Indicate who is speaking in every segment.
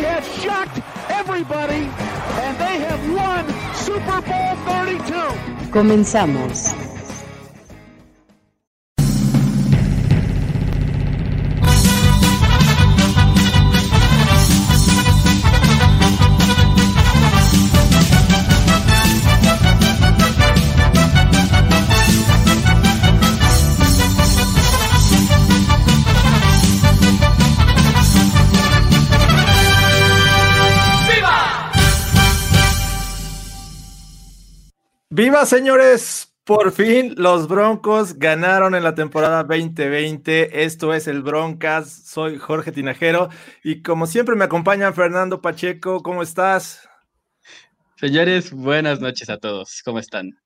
Speaker 1: They have shocked everybody, and they have won Super Bowl 32.
Speaker 2: Comenzamos.
Speaker 3: ¡Viva, señores! Por fin los Broncos ganaron en la temporada 2020. Esto es el Broncas. Soy Jorge Tinajero y como siempre me acompaña Fernando Pacheco. ¿Cómo estás?
Speaker 4: Señores, buenas noches a todos. ¿Cómo están?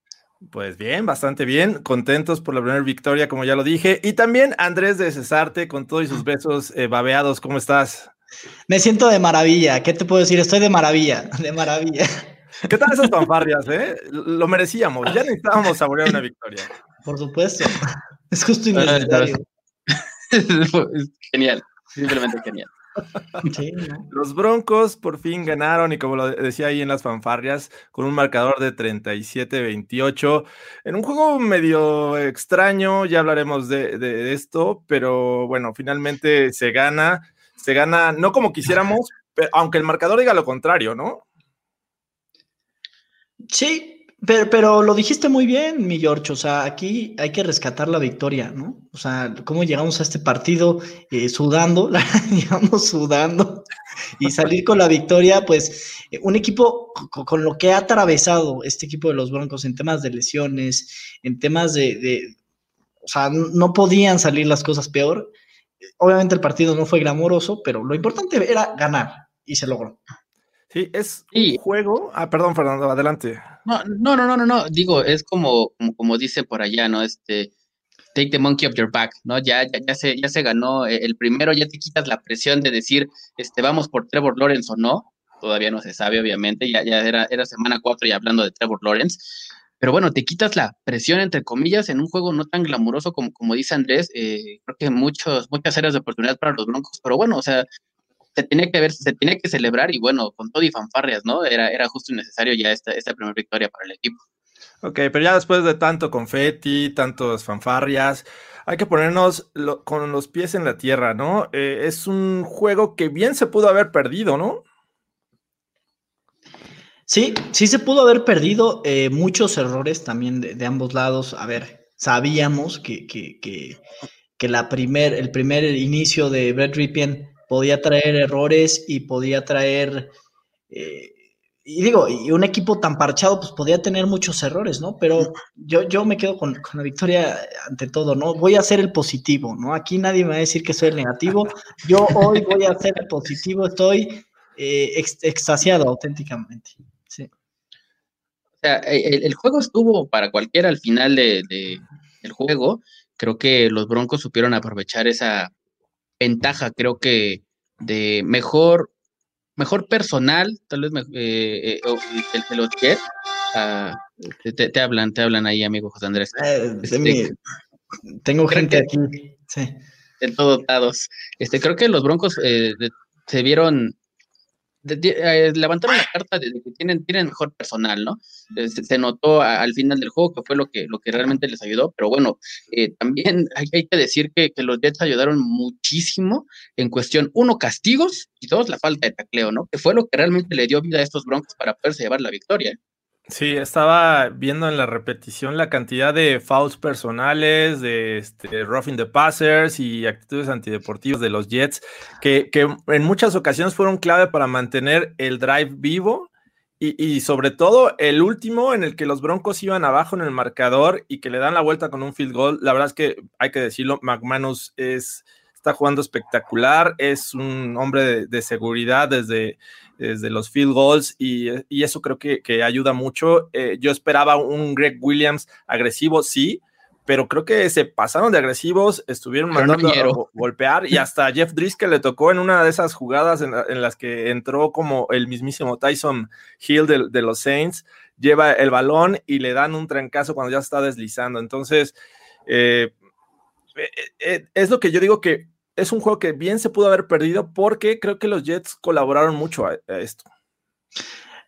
Speaker 3: Pues bien, bastante bien. Contentos por la primera victoria, como ya lo dije. Y también Andrés de Cesarte con todos sus besos eh, babeados. ¿Cómo estás?
Speaker 5: Me siento de maravilla. ¿Qué te puedo decir? Estoy de maravilla, de maravilla.
Speaker 3: ¿Qué tal esas fanfarrias, eh? Lo merecíamos. Ya necesitábamos saborear una victoria.
Speaker 5: Por supuesto. Es justo y necesario.
Speaker 4: Es genial, simplemente genial.
Speaker 5: Sí, ¿no?
Speaker 3: Los Broncos por fin ganaron y como lo decía ahí en las fanfarrias, con un marcador de 37-28, en un juego medio extraño, ya hablaremos de, de esto, pero bueno, finalmente se gana, se gana no como quisiéramos, aunque el marcador diga lo contrario, ¿no?
Speaker 5: Sí, pero, pero lo dijiste muy bien, mi George. O sea, aquí hay que rescatar la victoria, ¿no? O sea, cómo llegamos a este partido eh, sudando, llegamos sudando y salir con la victoria, pues eh, un equipo co- con, lo que ha atravesado este equipo de los Broncos en temas de lesiones, en temas de, de- o sea, no podían salir las cosas peor. Obviamente el partido no fue glamoroso, pero lo importante era ganar y se logró.
Speaker 3: Sí, es
Speaker 4: Sí.
Speaker 3: un juego. Ah, perdón, Fernando, adelante.
Speaker 4: No, no, no, no, no. Digo, es como, como, como dice por allá, ¿no? Este, take the monkey off your back, ¿no? Ya, ya, ya se, ya se ganó eh, el primero, ya te quitas la presión de decir, este, vamos por Trevor Lawrence o no. Todavía no se sabe, obviamente. Ya, ya era, era semana cuatro y hablando de Trevor Lawrence. Pero bueno, te quitas la presión, entre comillas, en un juego no tan glamuroso como, como dice Andrés. eh, creo que muchos, muchas áreas de oportunidad para los Broncos, pero bueno, o sea, se tenía que ver, se tenía que celebrar y bueno, con todo y fanfarrias, ¿no? Era, era justo y necesario ya esta, esta primera victoria para el equipo.
Speaker 3: Ok, pero ya después de tanto confeti, tantos fanfarrias, hay que ponernos lo- con los pies en la tierra, ¿no? Eh, es un juego que bien se pudo haber perdido, ¿no?
Speaker 5: Sí, sí se pudo haber perdido eh, muchos errores también de, de ambos lados. A ver, sabíamos que, que, que, que la primer, el primer inicio de Brett Ripien podía traer errores y podía traer, eh, y digo, y un equipo tan parchado pues podía tener muchos errores, ¿no? Pero yo, yo me quedo con, la victoria ante todo, ¿no? Voy a ser el positivo, ¿no? Aquí nadie me va a decir que soy el negativo. Yo hoy voy a ser el positivo, estoy eh, ex- extasiado auténticamente. Sí.
Speaker 4: O sea, el, el juego estuvo para cualquiera al final de, de- del juego. Creo que los Broncos supieron aprovechar esa ventaja, creo que de mejor, mejor personal, tal vez eh, eh, o- de, de los Jets. Ah, te, hablan, te hablan ahí, amigo José Andrés.
Speaker 5: Eh, de
Speaker 4: Este,
Speaker 5: mi- tengo gente
Speaker 4: que-
Speaker 5: aquí. Sí.
Speaker 4: en todos lados. Este, creo que los Broncos eh, de- se vieron, de- eh, levantaron la carta de, que tienen, tienen mejor personal, ¿no? Eh, se, notó al final del juego que fue lo que, lo que realmente les ayudó, pero bueno, eh, también hay, hay que decir que, que los Jets ayudaron muchísimo en cuestión, uno, castigos y dos, la falta de tacleo, ¿no? Que fue lo que realmente le dio vida a estos Broncos para poderse llevar la victoria.
Speaker 3: Sí, estaba viendo en la repetición la cantidad de fouls personales, de este, roughing the passers y actitudes antideportivas de los Jets, que, que en muchas ocasiones fueron clave para mantener el drive vivo y, y sobre todo el último en el que los Broncos iban abajo en el marcador y que le dan la vuelta con un field goal. La verdad es que hay que decirlo, McManus es, está jugando espectacular, es un hombre de, seguridad desde, desde los field goals y, eso creo que, ayuda mucho. Eh, yo esperaba un Greg Williams agresivo, sí, pero creo que se pasaron de agresivos, estuvieron mandando a golpear y hasta Jeff Driscoll le tocó en una de esas jugadas en, las que entró como el mismísimo Tyson Hill de, los Saints, lleva el balón y le dan un trancazo cuando ya está deslizando. Entonces, eh, eh, es lo que yo digo que es un juego que bien se pudo haber perdido porque creo que los Jets colaboraron mucho a, esto.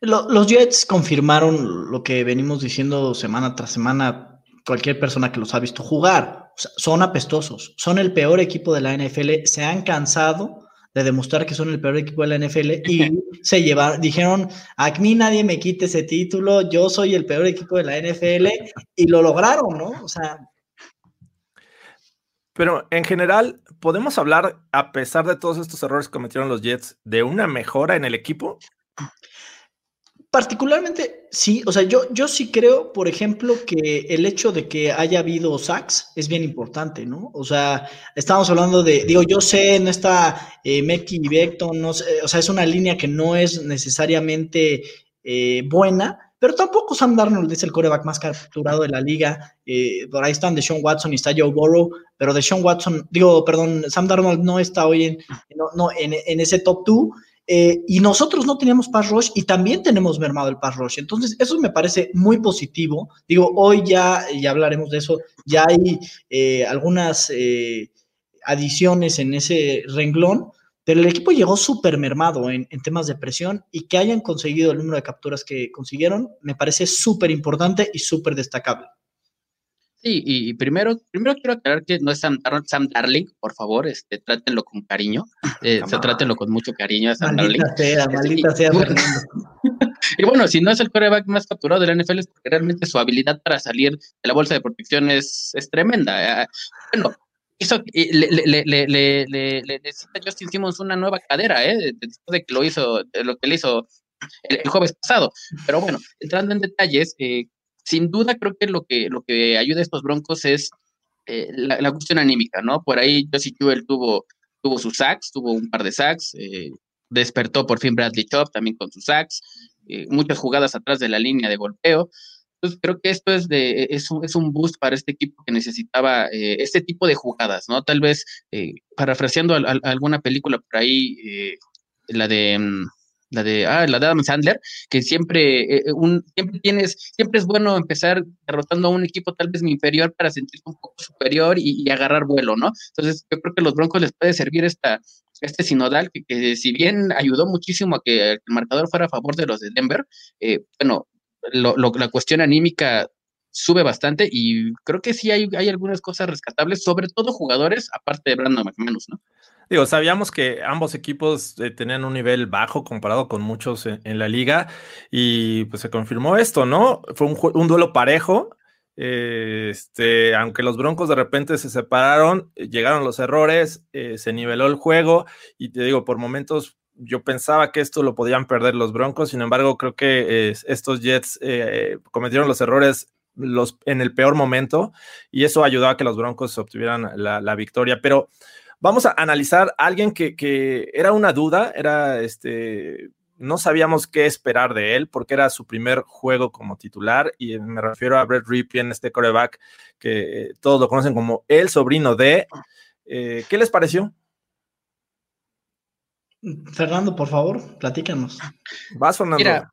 Speaker 5: los Jets confirmaron lo que venimos diciendo semana tras semana cualquier persona que los ha visto jugar. son apestosos, son el peor equipo de la NFL, se han cansado de demostrar que son el peor equipo de la NFL y se llevaron, dijeron, a mí nadie me quite ese título, yo soy el peor equipo de la NFL y lo lograron, ¿no? O sea...
Speaker 3: Pero en general, ¿podemos hablar, a pesar de todos estos errores que cometieron los Jets, de una mejora en el equipo?
Speaker 5: Particularmente, sí, o sea, yo, yo sí creo, por ejemplo, que el hecho de que haya habido sacks es bien importante, ¿no? O sea, estamos hablando de, digo, yo sé, no está eh, Meki y Beckton, no sé, o sea, es una línea que no es necesariamente eh, buena, pero tampoco Sam Darnold es el coreback más capturado de la liga. Eh, por ahí están Deshaun Watson y está Joe Burrow, pero Deshaun Watson, digo, perdón, Sam Darnold no está hoy en, no, en, en ese top 2. Eh, y nosotros no teníamos pass rush y también tenemos mermado el pass rush. Entonces, eso me parece muy positivo. Digo, hoy ya, ya hablaremos de eso, ya hay eh, algunas eh, adiciones en ese renglón, pero el equipo llegó súper mermado en, en, temas de presión y que hayan conseguido el número de capturas que consiguieron, me parece súper importante y súper destacable.
Speaker 4: Sí, y primero, primero quiero aclarar que no es Sam, Darling, por favor, este, trátenlo con cariño, eh, se trátenlo con mucho cariño a Sam Darling.
Speaker 5: Sea, este, maldita sea,
Speaker 4: y bueno, si no es el coreback más capturado de la NFL es porque realmente su habilidad para salir de la bolsa de protección es, es tremenda. Eh, bueno, hizo, le, le, le, le, le, necesita Justin Simmons una nueva cadera, ¿eh? Después de que lo hizo, lo que le hizo el, el, jueves pasado. Pero bueno, entrando en detalles, eh, sin duda creo que lo que, lo que ayuda a estos Broncos es eh, la, cuestión anímica, ¿no? Por ahí Josie Jewell tuvo, tuvo sus sacks, tuvo un par de sacks, eh, despertó por fin Bradley Chop también con sus sacks, eh, muchas jugadas atrás de la línea de golpeo. Entonces creo que esto es, de, es, un, es un boost para este equipo que necesitaba este tipo de jugadas, ¿no? Tal vez, parafraseando alguna película por ahí, la de... Mm, la de, ah, la de Adam Sandler, que siempre, eh, eh, un, siempre tienes, siempre es bueno empezar derrotando a un equipo tal vez inferior para sentirse un poco superior y, agarrar vuelo, ¿no? Entonces, yo creo que a los Broncos les puede servir esta, este sinodal, que, si bien ayudó muchísimo a que el marcador fuera a favor de los de Denver, eh, bueno, lo, la cuestión anímica sube bastante y creo que sí hay, hay algunas cosas rescatables, sobre todo jugadores, aparte de Brandon McManus, ¿no?
Speaker 3: Digo, sabíamos que ambos equipos eh, tenían un nivel bajo comparado con muchos en, la liga y pues se confirmó esto, ¿no? Fue un, duelo parejo. Eh, este, aunque los Broncos de repente se separaron, eh, llegaron los errores, se niveló el juego y te digo, por momentos yo pensaba que esto lo podían perder los Broncos, sin embargo creo que estos Jets cometieron los errores en el peor momento y eso ayudó a que los Broncos obtuvieran la, victoria, pero Vamos a analizar a alguien que, era una duda, era este, no sabíamos qué esperar de él porque era su primer juego como titular y me refiero a Brett Ripien, este coreback que todos lo conocen como el sobrino de. Eh, ¿Qué les pareció?
Speaker 5: Fernando, por favor, platícanos.
Speaker 3: Vas, Fernando.
Speaker 4: Mira,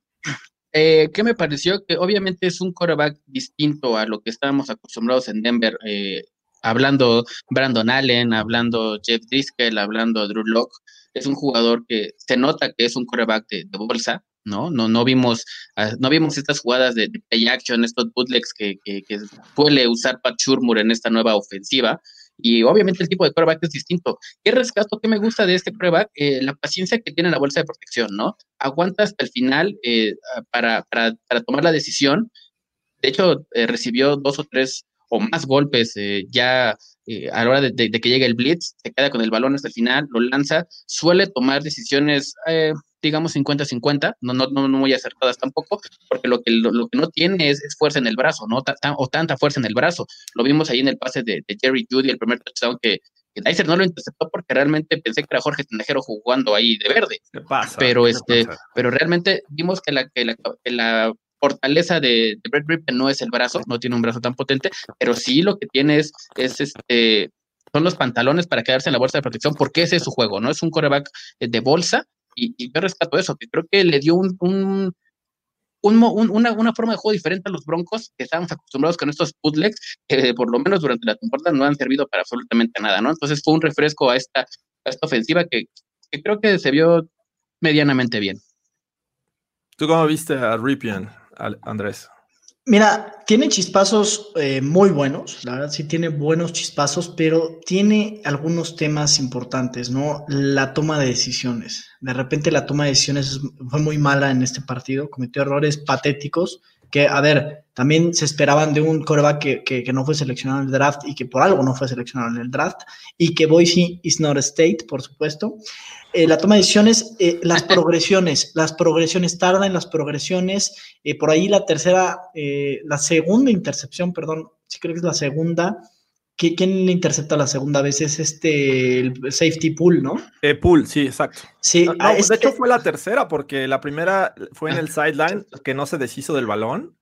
Speaker 4: eh, ¿qué me pareció? Que obviamente es un coreback distinto a lo que estábamos acostumbrados en Denver. Eh, hablando Brandon Allen, hablando Jeff Driscoll, hablando Drew Locke, es un jugador que se nota que es un coreback de, bolsa, ¿no? No, no vimos, ah, no vimos estas jugadas de, play action, estos bootlegs que, que, que, suele usar Pat Shurmur en esta nueva ofensiva. Y obviamente el tipo de coreback es distinto. ¿Qué rescato, qué me gusta de este coreback? Eh, la paciencia que tiene la bolsa de protección, ¿no? Aguanta hasta el final eh, para, para, para, tomar la decisión. De hecho, eh, recibió dos o tres o más golpes eh, ya eh, a la hora de, que llegue el blitz, se queda con el balón hasta el final, lo lanza, suele tomar decisiones, digamos, 50-50, no, no, no, muy acertadas tampoco, porque lo que, lo, que no tiene es, fuerza en el brazo, ¿no? o tanta fuerza en el brazo. Lo vimos ahí en el pase de, Jerry Judy, el primer touchdown que, Dyser no lo interceptó porque realmente pensé que era Jorge Tinajero jugando ahí de verde.
Speaker 3: ¿Qué pasa?
Speaker 4: Pero
Speaker 3: ¿Qué
Speaker 4: este,
Speaker 3: pasa?
Speaker 4: pero realmente vimos que la, que la, que la fortaleza de, de Brett Ripken no es el brazo, no tiene un brazo tan potente, pero sí lo que tiene es, es este, son los pantalones para quedarse en la bolsa de protección, porque ese es su juego, ¿no? Es un coreback eh, de bolsa, y, y yo rescato eso, que creo que le dio un, un, un una, una forma de juego diferente a los Broncos, que estábamos acostumbrados con estos bootlegs, que por lo menos durante la temporada no han servido para absolutamente nada, ¿no? Entonces fue un refresco a esta, esta ofensiva que, creo que se vio medianamente bien.
Speaker 3: ¿Tú cómo viste a Ripien, Andrés?
Speaker 5: Mira, tiene chispazos eh, muy buenos, la verdad sí tiene buenos chispazos, pero tiene algunos temas importantes, ¿no? La toma de decisiones. De repente la toma de decisiones fue muy mala en este partido, cometió errores patéticos que, a ver, también se esperaban de un coreback que, que, que no fue seleccionado en el draft y que por algo no fue seleccionado en el draft y que Boise is not a state, por supuesto. Eh, la toma de decisiones, eh, las progresiones, las progresiones, tarda en las progresiones, eh, por ahí la tercera, eh, la segunda intercepción, perdón, sí creo que es la segunda. ¿Qui- ¿Quién le intercepta la segunda vez? Es este, el safety pool, ¿no?
Speaker 3: Eh, Pool, sí, exacto.
Speaker 5: Sí,
Speaker 3: No,
Speaker 5: ah,
Speaker 3: de
Speaker 5: este-
Speaker 3: hecho fue la tercera, porque la primera fue en el sideline, que no se deshizo del balón.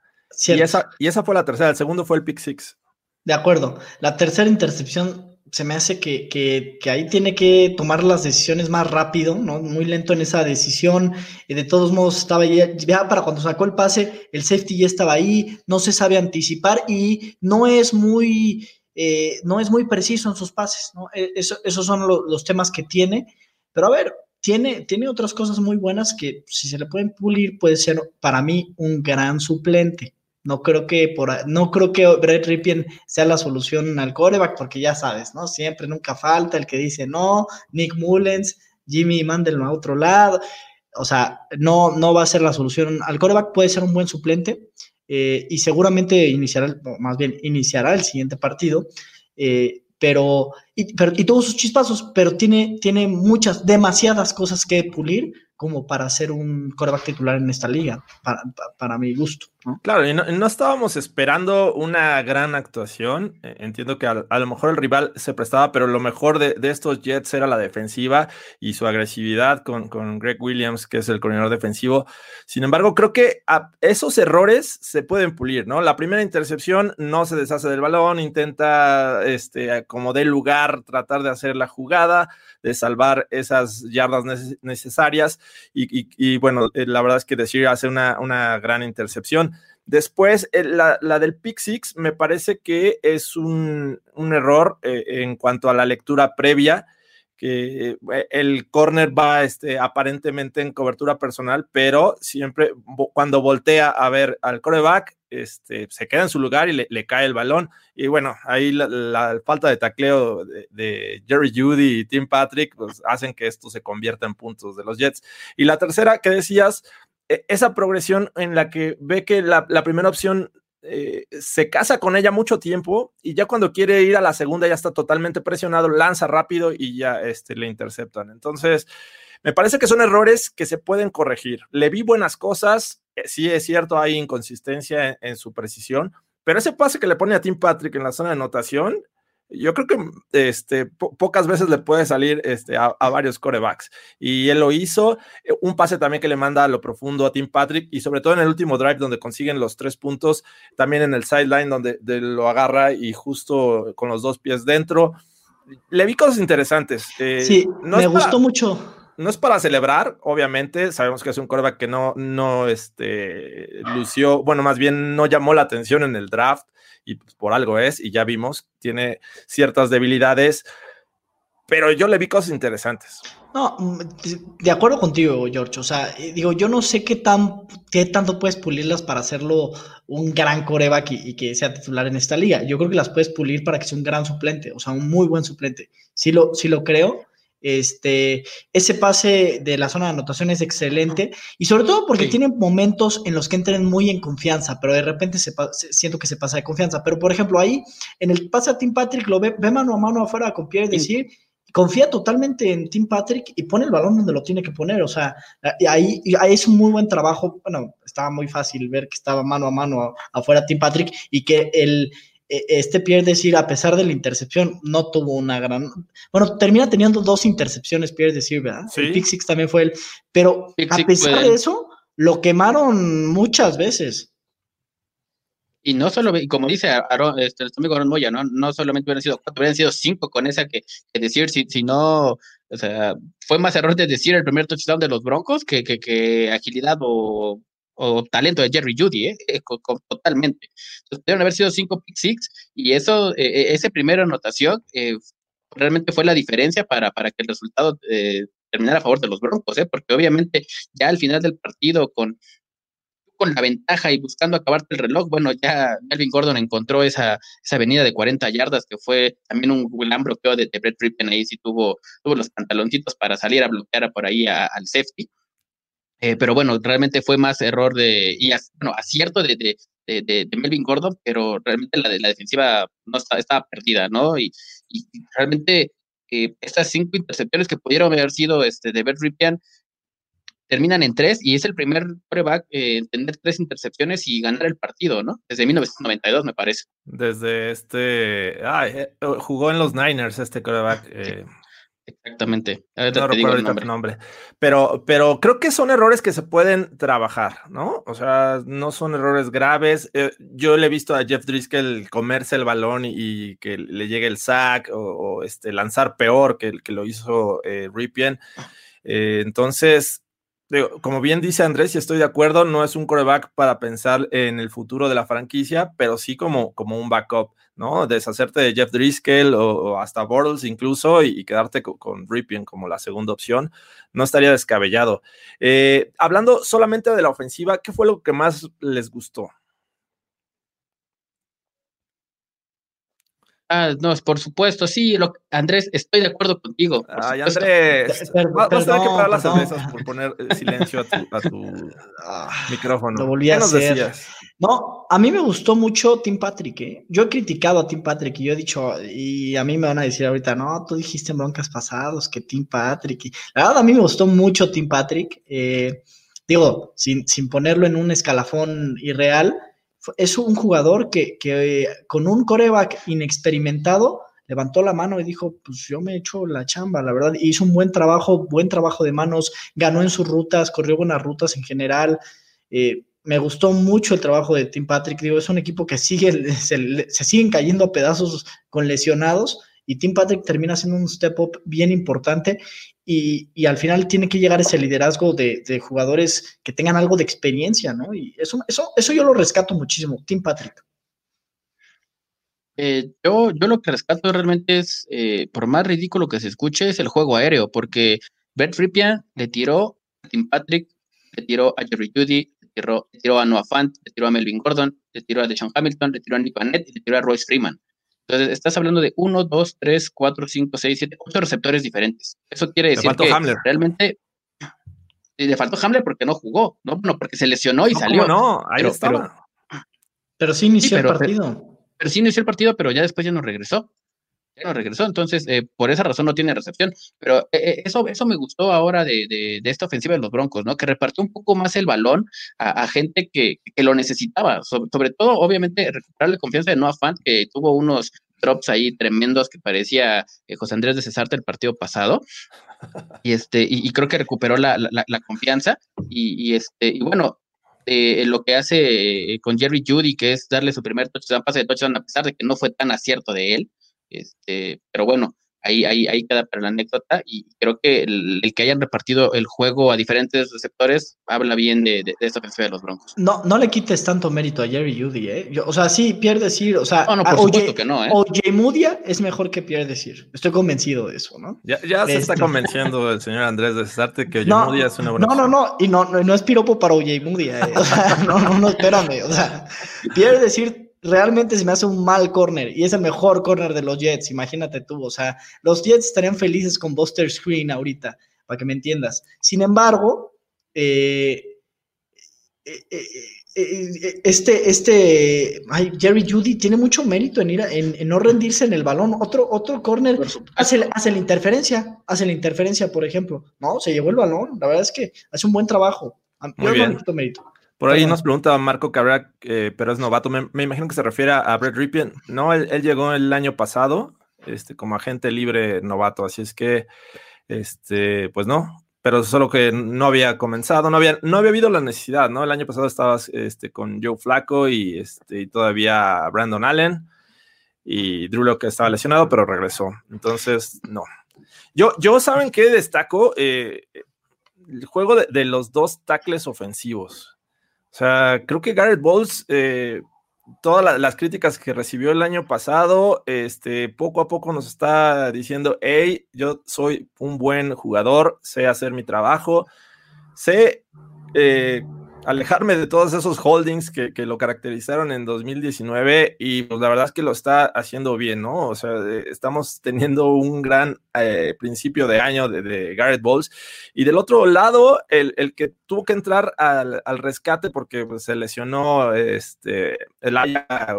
Speaker 3: Y esa, y esa fue la tercera. El segundo fue el pick six.
Speaker 5: de acuerdo. La tercera intercepción se me hace que, que- que ahí tiene que tomar las decisiones más rápido, ¿no? Muy lento en esa decisión. Y de todos modos, estaba ya, ya para cuando sacó el pase, el safety ya estaba ahí, no se sabe anticipar y no es muy, eh, no es muy preciso en sus pases, ¿no? Eh, Eso- esos son lo- los temas que tiene. Pero a ver, tiene, tiene otras cosas muy buenas que si se le pueden pulir, puede ser para mí un gran suplente. No creo que por no creo que Brett Ripien sea la solución al coreback, porque ya sabes, ¿no? Siempre nunca falta el que dice no, Nick Mullens, Jimmy, mándenlo a otro lado. O sea, no, no va a ser la solución al coreback, puede ser un buen suplente eh, y seguramente iniciará, más bien iniciará el siguiente partido. eh, pero y, pero, y todos sus chispazos, pero tiene, tiene muchas, demasiadas cosas que pulir como para ser un coreback titular en esta liga, para, pa- para mi gusto,
Speaker 3: Claro, y no, no estábamos esperando una gran actuación. Eh, Entiendo que a, lo mejor el rival se prestaba, pero lo mejor de, de estos Jets era la defensiva y su agresividad con, con Greg Williams, que es el coordinador defensivo. Sin embargo, creo que esos errores se pueden pulir, ¿no? La primera intercepción no se deshace del balón, intenta, este, como dé lugar, tratar de hacer la jugada, de salvar esas yardas neces- necesarias. Y, y- y, bueno, eh, la verdad es que decir hace una, una gran intercepción. Después, eh, la, la del pick six me parece que es un, un error eh, en cuanto a la lectura previa, que eh, el corner va este, aparentemente en cobertura personal, pero siempre cuando voltea a ver al coreback, este, se queda en su lugar y le, le cae el balón. Y bueno, ahí la, falta de tacleo de, Jerry Judy y Tim Patrick pues, hacen que esto se convierta en puntos de los Jets. Y la tercera que decías, esa progresión en la que ve que la, la primera opción eh, se casa con ella mucho tiempo y ya cuando quiere ir a la segunda ya está totalmente presionado, lanza rápido y ya este, le interceptan. Entonces, me parece que son errores que se pueden corregir. Le vi buenas cosas, eh, sí es cierto, hay inconsistencia en, en su precisión, pero ese pase que le pone a Tim Patrick en la zona de anotación, yo creo que este, po pocas veces le puede salir este, a, a, varios corebacks. Y él lo hizo. Eh, Un pase también que le manda a lo profundo a Tim Patrick y sobre todo en el último drive donde consiguen los tres puntos, también en el sideline donde lo agarra y justo con los dos pies dentro. Le vi cosas interesantes.
Speaker 5: Eh, sí, no me gustó para, mucho.
Speaker 3: No es para celebrar, obviamente. Sabemos que es un coreback que no, no este, lució, bueno, más bien no llamó la atención en el draft y pues, por algo es, y ya vimos, tiene ciertas debilidades, pero yo le vi cosas interesantes.
Speaker 5: No, de acuerdo contigo, George. O sea, digo, yo no sé qué tan qué tanto puedes pulirlas para hacerlo un gran coreback y, y, que sea titular en esta liga. Yo creo que las puedes pulir para que sea un gran suplente, o sea, un muy buen suplente. Sí lo, sí lo creo. Este, ese pase de la zona de anotación es excelente y sobre todo porque sí. tiene momentos en los que entran muy en confianza, pero de repente se, siento que se pasa de confianza. Pero por ejemplo, ahí en el pase a Tim Patrick lo ve, ve mano a mano afuera con Pierre y decir, confía totalmente en Tim Patrick y pone el balón donde lo tiene que poner. O sea, ahí, ahí es un muy buen trabajo. Bueno, estaba muy fácil ver que estaba mano a mano afuera Tim Patrick y que el este Pierre Desir, a pesar de la intercepción, no tuvo una gran. Bueno, termina teniendo dos intercepciones, Pierre Desir, ¿verdad?
Speaker 3: Sí.
Speaker 5: El pick six también fue él. Pero
Speaker 4: Pick
Speaker 5: a pesar de
Speaker 4: él.
Speaker 5: eso, lo quemaron muchas veces.
Speaker 4: Y no solo, y como dice Aaron, este, nuestro amigo Aaron Moya, ¿no? No solamente hubieran sido cuatro, hubieran sido cinco con esa que, que decir, si, si no, o sea, fue más error de decir el primer touchdown de los Broncos que, que, que agilidad o, o talento de Jerry Judy, ¿eh? Totalmente. Entonces, pudieron haber sido cinco pick six y eso, eh, eh, esa primera anotación eh, realmente fue la diferencia para, para que el resultado eh, terminara a favor de los Broncos, ¿eh? Porque obviamente ya al final del partido con con la ventaja y buscando acabarte el reloj, bueno, ya Melvin Gordon encontró esa, esa avenida de 40 yardas que fue también un gran bloqueo de, de Brett Rippen, ahí sí tuvo, tuvo los pantaloncitos para salir a bloquear por ahí a- al safety. Eh, pero bueno, realmente fue más error de, y ac- bueno, acierto de, de, de, de- Melvin Gordon, pero realmente la, la defensiva no está, estaba perdida, ¿no? Y, y realmente eh, estas cinco intercepciones que pudieron haber sido este, de Brett Ripien terminan en tres y es el primer coreback eh, en tener tres intercepciones y ganar el partido, ¿no? Desde 1992, me parece.
Speaker 3: Desde este. Ah, jugó en los Niners este coreback. eh,
Speaker 4: Exactamente. Ahorita
Speaker 3: no
Speaker 4: te digo
Speaker 3: recuerdo
Speaker 4: el nombre.
Speaker 3: nombre. Pero, pero creo que son errores que se pueden trabajar, ¿no? O sea, no son errores graves. Eh, yo le he visto a Jeff Driscoll comerse el balón y, y que le llegue el sack o, o, este, lanzar peor que el que lo hizo eh, Ripien. Eh, entonces, digo, como bien dice Andrés, y estoy de acuerdo, no es un coreback para pensar en el futuro de la franquicia, pero sí como, como un backup, ¿no? Deshacerte de Jeff Driscoll o, hasta Bortles incluso y, quedarte con, con, Ripien como la segunda opción, no estaría descabellado. Eh, hablando solamente de la ofensiva, ¿qué fue lo que más les gustó?
Speaker 4: Ah, no, por supuesto, sí, lo, Andrés, estoy de acuerdo contigo.
Speaker 3: Ay, Andrés,
Speaker 5: Perdón,
Speaker 3: vas a tener que parar las cervezas por poner silencio a tu, a tu micrófono.
Speaker 5: Lo volví a
Speaker 3: ¿Qué nos
Speaker 5: hacer.
Speaker 3: decías?
Speaker 5: No, a mí me gustó mucho Tim Patrick, ¿eh? Yo he criticado a Tim Patrick y yo he dicho, y a mí me van a decir ahorita, no, tú dijiste en broncas pasados que Tim Patrick. Y... La verdad, a mí me gustó mucho Tim Patrick. eh, digo, sin, sin ponerlo en un escalafón irreal, es un jugador que, que, con un coreback inexperimentado levantó la mano y dijo, pues yo me he hecho la chamba, la verdad, hizo un buen trabajo, buen trabajo de manos, ganó en sus rutas, corrió buenas rutas en general. eh, me gustó mucho el trabajo de Tim Patrick. Digo, es un equipo que sigue, se, se siguen cayendo a pedazos con lesionados y Tim Patrick termina siendo un step up bien importante y, al final tiene que llegar ese liderazgo de, jugadores que tengan algo de experiencia, ¿no? Y eso, eso, eso yo lo rescato muchísimo, Tim Patrick.
Speaker 4: Eh, yo, yo lo que rescato realmente es, eh, por más ridículo que se escuche, es el juego aéreo, porque Brett Ripien le tiró a Tim Patrick, le tiró a Jerry Judy, le tiró, le tiró a Noah Fant, le tiró a Melvin Gordon, le tiró a Deshaun Hamilton, le tiró a Nick Vanette y le tiró a Royce Freeman. Entonces, estás hablando de 1, 2, 3, 4, 5, 6, 7, 8 receptores diferentes. Eso quiere decir que
Speaker 3: Hamler.
Speaker 4: realmente y le faltó Hamler porque no jugó, no, no porque se lesionó y
Speaker 3: no,
Speaker 4: salió.
Speaker 3: No, ahí
Speaker 4: pero,
Speaker 3: estaba.
Speaker 5: Pero, pero sí inició
Speaker 4: sí, pero,
Speaker 5: el partido.
Speaker 4: Pero, pero, sí inició el partido, pero ya después ya no regresó. No regresó, entonces eh, por esa razón no tiene recepción. Pero eh, eso, eso me gustó ahora de, de, de, esta ofensiva de los Broncos, ¿no? Que repartió un poco más el balón a, gente que, que, lo necesitaba. Sobre, sobre, todo, obviamente, recuperar la confianza de Noah Fant, que tuvo unos drops ahí tremendos que parecía eh, José Andrés de Cesarte el partido pasado. Y este, y, creo que recuperó la, la, confianza. Y, y, este, y bueno, eh, lo que hace eh, con Jerry Judy, que es darle su primer touchdown, pase de touchdown, a pesar de que no fue tan acierto de él. Este, pero bueno, ahí, ahí, ahí queda para la anécdota y creo que el, el, que hayan repartido el juego a diferentes receptores habla bien de, de, de esta ofensiva de los Broncos.
Speaker 5: No, no le quites tanto mérito a Jerry Judy, ¿eh? Yo, o sea, sí, Pierre decir, o sea,
Speaker 4: no, no, por supuesto que no, ¿eh?
Speaker 5: OJ Mudia es mejor que Pierre decir. Estoy convencido de eso, ¿no?
Speaker 3: Ya, ya se
Speaker 5: Este-
Speaker 3: está convenciendo el señor Andrés de Cesarte que
Speaker 5: No,
Speaker 3: Ojemudia es una buena
Speaker 5: no, no, no, y no, no, no es piropo para OJ Mudia, ¿eh? O sea, no, no, no, espérame, o sea, Pierre decir realmente se me hace un mal corner y es el mejor corner de los Jets, imagínate tú, o sea, los Jets estarían felices con Buster Screen ahorita, para que me entiendas. Sin embargo, eh, eh, eh, este, este, ay, Jerry Judy tiene mucho mérito en ir a, en, en, no rendirse en el balón. Otro, otro corner hace, hace, la interferencia, hace la interferencia, por ejemplo. No, se llevó el balón. La verdad es que hace un buen trabajo.
Speaker 3: Muy bien.
Speaker 5: mérito.
Speaker 3: Por ahí nos pregunta Marco Cabrera, eh, pero es novato. Me, imagino que se refiere a Brett Ripien. No, él, llegó el año pasado este, como agente libre novato, así es que, este, pues no, pero solo que no había comenzado, no había, no había habido la necesidad, ¿no? El año pasado estabas este, con Joe Flaco y, este, y todavía Brandon Allen y Drew que estaba lesionado, pero regresó. Entonces, no. Yo, yo ¿saben qué destaco? Eh, el juego de, de, los dos tackles ofensivos. O sea, creo que Garrett Bowles, eh, todas las críticas que recibió el año pasado, este, poco a poco nos está diciendo, hey, yo soy un buen jugador, sé hacer mi trabajo, sé eh, alejarme de todos esos holdings que, lo caracterizaron en 2019 y pues la verdad es que lo está haciendo bien, ¿no? O sea, eh, estamos teniendo un gran eh, principio de año de, Garrett Bowles y del otro lado, el, que tuvo que entrar al, rescate porque pues, se lesionó este, el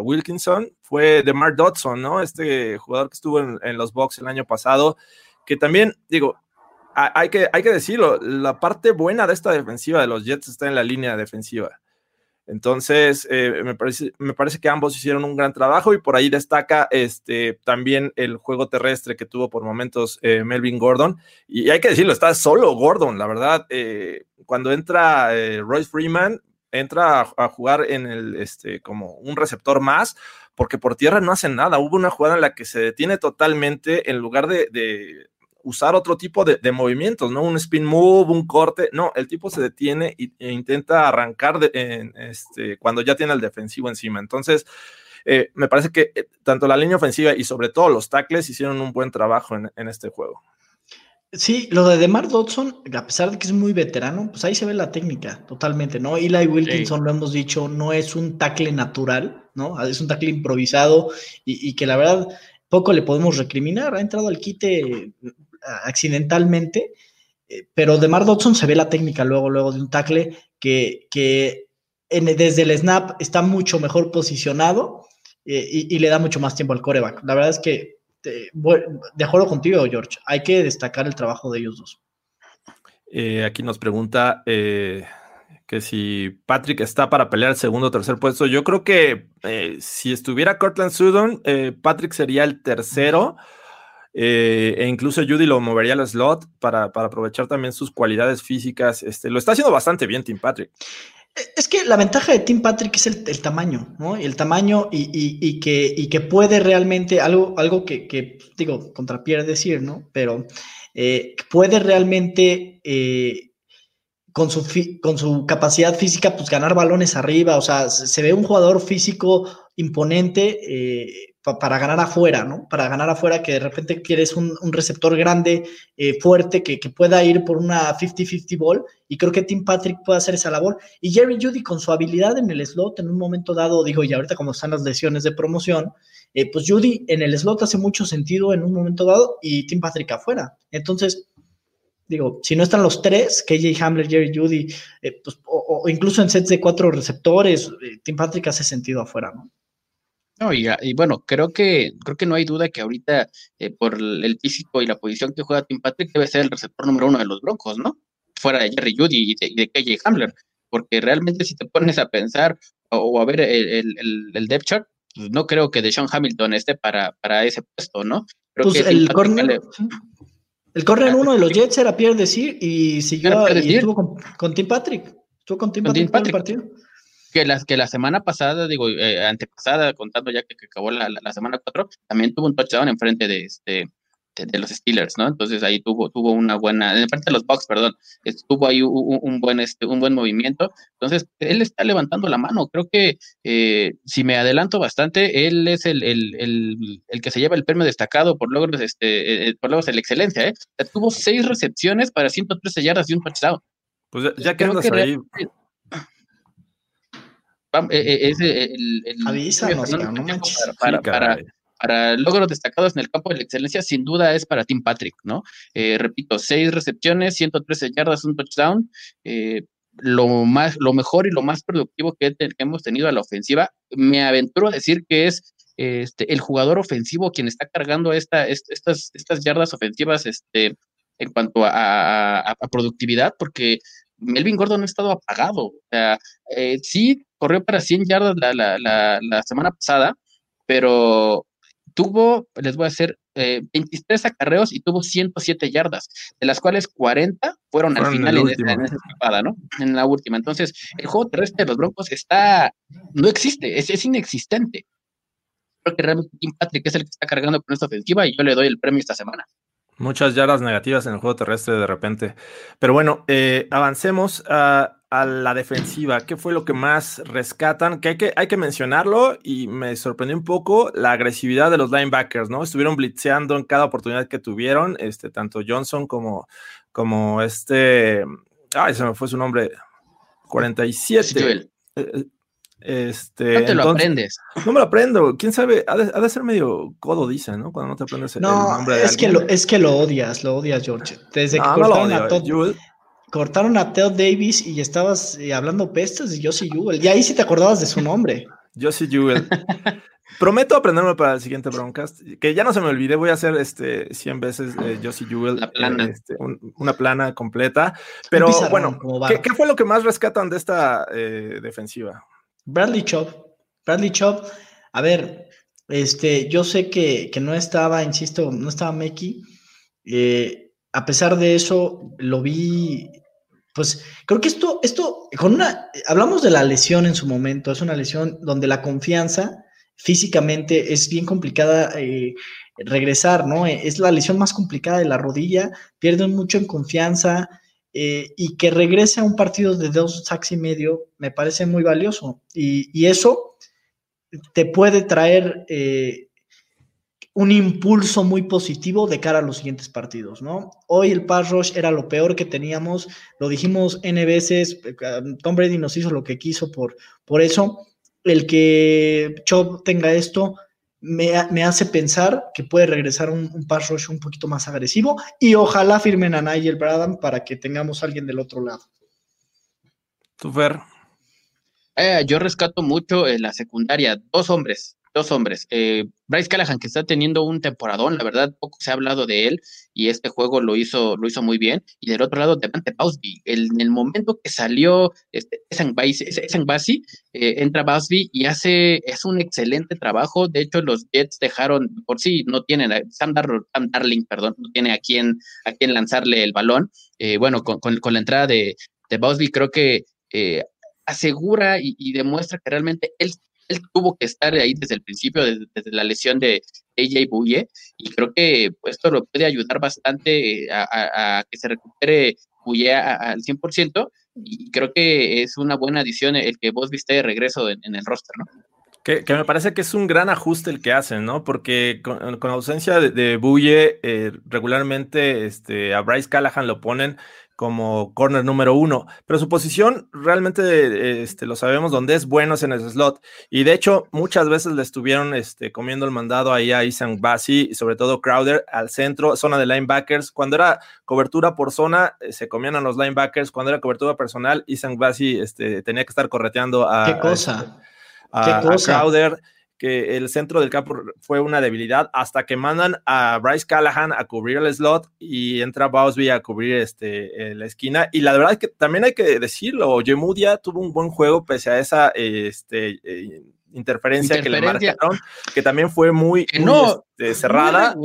Speaker 3: Wilkinson fue DeMar Dodson, ¿no? Este jugador que estuvo en, en los Bucks el año pasado que también, digo, hay que, hay que decirlo, la parte buena de esta defensiva de los Jets está en la línea defensiva. Entonces, eh, me, parece, me parece que ambos hicieron un gran trabajo y por ahí destaca este, también el juego terrestre que tuvo por momentos eh, Melvin Gordon. Y hay que decirlo, está solo Gordon, la verdad. Eh, cuando entra Royce Freeman, entra a, jugar en el, este, como un receptor más, porque por tierra no hace nada. Hubo una jugada en la que se detiene totalmente en lugar de usar otro tipo de, movimientos, ¿no? Un spin move, un corte. No, el tipo se detiene e intenta arrancar este, cuando ya tiene el defensivo encima. Entonces, eh, me parece que eh, tanto la línea ofensiva y sobre todo los tackles hicieron un buen trabajo en, este juego.
Speaker 5: Sí, lo de DeMar Dodson, a pesar de que es muy veterano, pues ahí se ve la técnica totalmente, ¿no? Eli Wilkinson, lo hemos dicho, no es un tackle natural, ¿no? Es un tackle improvisado y, y que la verdad poco le podemos recriminar. Ha entrado al quite accidentalmente, eh, pero de Mar Dodson se ve la técnica luego, luego de un tackle que, que desde el snap está mucho mejor posicionado eh, y, le da mucho más tiempo al coreback. La verdad es que, de acuerdo contigo, George, hay que destacar el trabajo de ellos dos.
Speaker 3: Eh, aquí nos pregunta que si Patrick está para pelear el segundo o tercer puesto. Yo creo que si estuviera Cortland Sutton, Patrick sería el tercero. Eh, e incluso Judy lo movería al slot para, aprovechar también sus cualidades físicas. Este, lo está haciendo bastante bien Tim Patrick.
Speaker 5: Es que la ventaja de Tim Patrick es el, tamaño, ¿no? El tamaño y, que, que puede realmente, algo, algo que, digo, contra Pierre decir, ¿no? Pero eh, puede realmente, eh, con, su con su capacidad física, pues ganar balones arriba, o sea, se ve un jugador físico imponente para ganar afuera, ¿no? Para ganar afuera que de repente quieres un, receptor grande, eh, fuerte, que, pueda ir por una 50-50 ball, y creo que Tim Patrick puede hacer esa labor. Y Jerry Judy con su habilidad en el slot, en un momento dado, digo, y ahorita como están las lesiones de promoción, eh, pues Judy en el slot hace mucho sentido en un momento dado, y Tim Patrick afuera. Entonces, digo, si no están los tres, KJ Hamler, Jerry Judy, eh, pues, o, incluso en sets de cuatro receptores, Tim Patrick hace sentido afuera, ¿no?
Speaker 4: No, y, bueno, creo que, creo que no hay duda que ahorita, eh, por el físico y la posición que juega Tim Patrick, debe ser el receptor número uno de los Broncos, ¿no? Fuera de Jerry Judy y de, KJ Hamler, porque realmente si te pones a pensar o, a ver el, el, depth chart, pues no creo que Deshaun Hamilton esté para, para ese puesto, ¿no?
Speaker 5: pues el corner, el corner uno de los Jets era Pierre Desir y siguió y estuvo con, con, Tim Patrick. Estuvo con Tim Patrick, Patrick. el partido
Speaker 4: que la, que la semana pasada, digo, eh, antepasada, contando ya que, acabó la, la, semana 4, también tuvo un touchdown enfrente de este de, los Steelers, ¿no? Entonces ahí tuvo, tuvo una buena, en parte de los Bucks, perdón, tuvo ahí un, buen, este, un buen movimiento. Entonces, él está levantando la mano. Creo que eh, si me adelanto bastante, él es el, el, el, el, que se lleva el premio destacado por logros, este, eh, por logros de la excelencia, ¿eh? tuvo seis recepciones para 113 yardas y un touchdown.
Speaker 3: Pues ya, que andas ahí.
Speaker 4: E, e, es el, para, para, para, logros destacados en el campo de la excelencia, sin duda es para Tim Patrick, ¿no? Eh, repito, seis recepciones, 113 yardas, un touchdown. Eh, lo más, lo mejor y lo más productivo que, hemos tenido a la ofensiva. Me aventuro a decir que es este, el jugador ofensivo quien está cargando esta, estas, estas yardas ofensivas este, en cuanto a, a productividad, porque Melvin Gordon no ha estado apagado. O sea, eh, sí, corrió para 100 yardas la, la, semana pasada, pero tuvo, les voy a hacer, 23 acarreos y tuvo 107 yardas, de las cuales 40 fueron, al final en, esa, escapada, ¿no? En la última. Entonces, el juego terrestre de los Broncos está, no existe, es, es inexistente creo que realmente Tim Patrick es el que está cargando con esta ofensiva y yo le doy el premio esta semana.
Speaker 3: Muchas yardas negativas en el juego terrestre de repente. Pero bueno, eh, avancemos a, la defensiva. ¿Qué fue lo que más rescatan? Que hay, que hay que mencionarlo y me sorprendió un poco la agresividad de los linebackers, ¿no? Estuvieron blitzeando en cada oportunidad que tuvieron, este, tanto Johnson como, como este. Ay, se me fue su nombre. 47. Este,
Speaker 4: no te lo aprendes.
Speaker 3: No me lo aprendo. ¿Quién sabe? Ha de, ser medio codo, dice, ¿no? Cuando no te aprendes el, nombre de
Speaker 5: es que lo, es que lo odias, lo odias, George. Desde que cortaron, a Todd, cortaron a Ted Davis y estabas eh, hablando pestes de Josie Jewell. Y ahí sí te acordabas de su nombre.
Speaker 3: Josie Jewell. Prometo aprenderme para el siguiente broadcast, que ya no se me olvide, voy a hacer este 100 veces eh, Josie Jewell,
Speaker 4: La plana.
Speaker 3: Este, una plana completa. Pero bueno, ¿qué, fue lo que más rescatan de esta eh, defensiva?
Speaker 5: Bradley Chop. Bradley Chop, a ver, este, yo sé que, no estaba, insisto, no estaba Meki. Eh, a pesar de eso, lo vi. Pues creo que esto, esto, con una. Hablamos de la lesión en su momento, es una lesión donde la confianza físicamente es bien complicada eh, regresar, ¿no? Es la lesión más complicada de la rodilla, pierden mucho en confianza, eh, y que regrese a un partido de dos sacks y medio me parece muy valioso. Y, eso te puede traer eh, un impulso muy positivo de cara a los siguientes partidos, ¿no? Hoy el pass rush era lo peor que teníamos, lo dijimos N veces, Tom Brady nos hizo lo que quiso por, por eso. El que Chop tenga esto me, hace pensar que puede regresar un, un, pass rush un poquito más agresivo y ojalá firmen a Nigel Bradham para que tengamos a alguien del otro lado.
Speaker 3: ¿Tú, Fer?
Speaker 4: Eh, yo rescato mucho en la secundaria, dos hombres, dos hombres. Eh, Bryce Callahan, que está teniendo un temporadón, la verdad, poco se ha hablado de él y este juego lo hizo, lo hizo muy bien. Y del otro lado, Devante Bausby. en el momento que salió este, Basi, eh, entra Bausby y hace, es un excelente trabajo. De hecho, los Jets dejaron, por sí, no tienen, Sam, Darling, perdón, no tiene a quién, a quién lanzarle el balón. Eh, bueno, con, con, la entrada de, de Bausby, creo que eh, asegura y, demuestra que realmente él él tuvo que estar ahí desde el principio, desde, la lesión de AJ Buye, y creo que pues, esto lo puede ayudar bastante a, que se recupere Buye al 100%, y creo que es una buena adición el que vos viste de regreso en, el roster, ¿no?
Speaker 3: Que, me parece que es un gran ajuste el que hacen, ¿no? Porque con, ausencia de, de eh, regularmente este, a Bryce Callahan lo ponen como corner número uno, pero su posición realmente este, lo sabemos donde es bueno es en el slot. Y de hecho, muchas veces le estuvieron este, comiendo el mandado ahí a Isan Basi y sobre todo Crowder al centro, zona de linebackers. Cuando era cobertura por zona, eh, se comían a los linebackers. Cuando era cobertura personal, Isan Basi este, tenía que estar correteando a,
Speaker 5: ¿Qué cosa?
Speaker 3: a, ¿Qué cosa? Crowder que el centro del campo fue una debilidad hasta que mandan a Bryce Callahan a cubrir el slot y entra Bowsby a cubrir este, eh, la esquina. Y la verdad es que también hay que decirlo, Yemudia tuvo un buen juego pese a esa este, eh, interferencia, que le marcaron, que también fue muy, este, cerrada.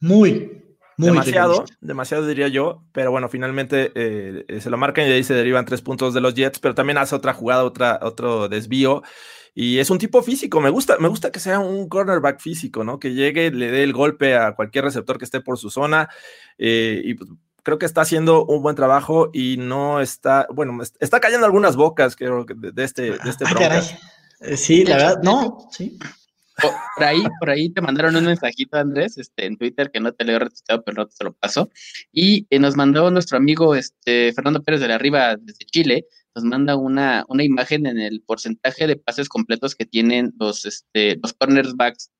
Speaker 5: Muy, muy
Speaker 3: demasiado, demasiado diría yo, pero bueno, finalmente eh, se lo marcan y de ahí se derivan tres puntos de los Jets, pero también hace otra jugada, otra, otro desvío y es un tipo físico, me gusta, me gusta que sea un cornerback físico, ¿no? Que llegue, le dé el golpe a cualquier receptor que esté por su zona. Eh, y pues, creo que está haciendo un buen trabajo y no está, bueno, está cayendo algunas bocas, creo, de este, de este
Speaker 5: ah, eh, Sí, la verdad, no, sí.
Speaker 4: Por ahí, por ahí te mandaron un mensajito, Andrés, este, en Twitter, que no te lo he retuiteado, pero no te lo paso. Y eh, nos mandó nuestro amigo este, Fernando Pérez de la Arriba desde Chile, nos manda una, una imagen en el porcentaje de pases completos que tienen los, este, los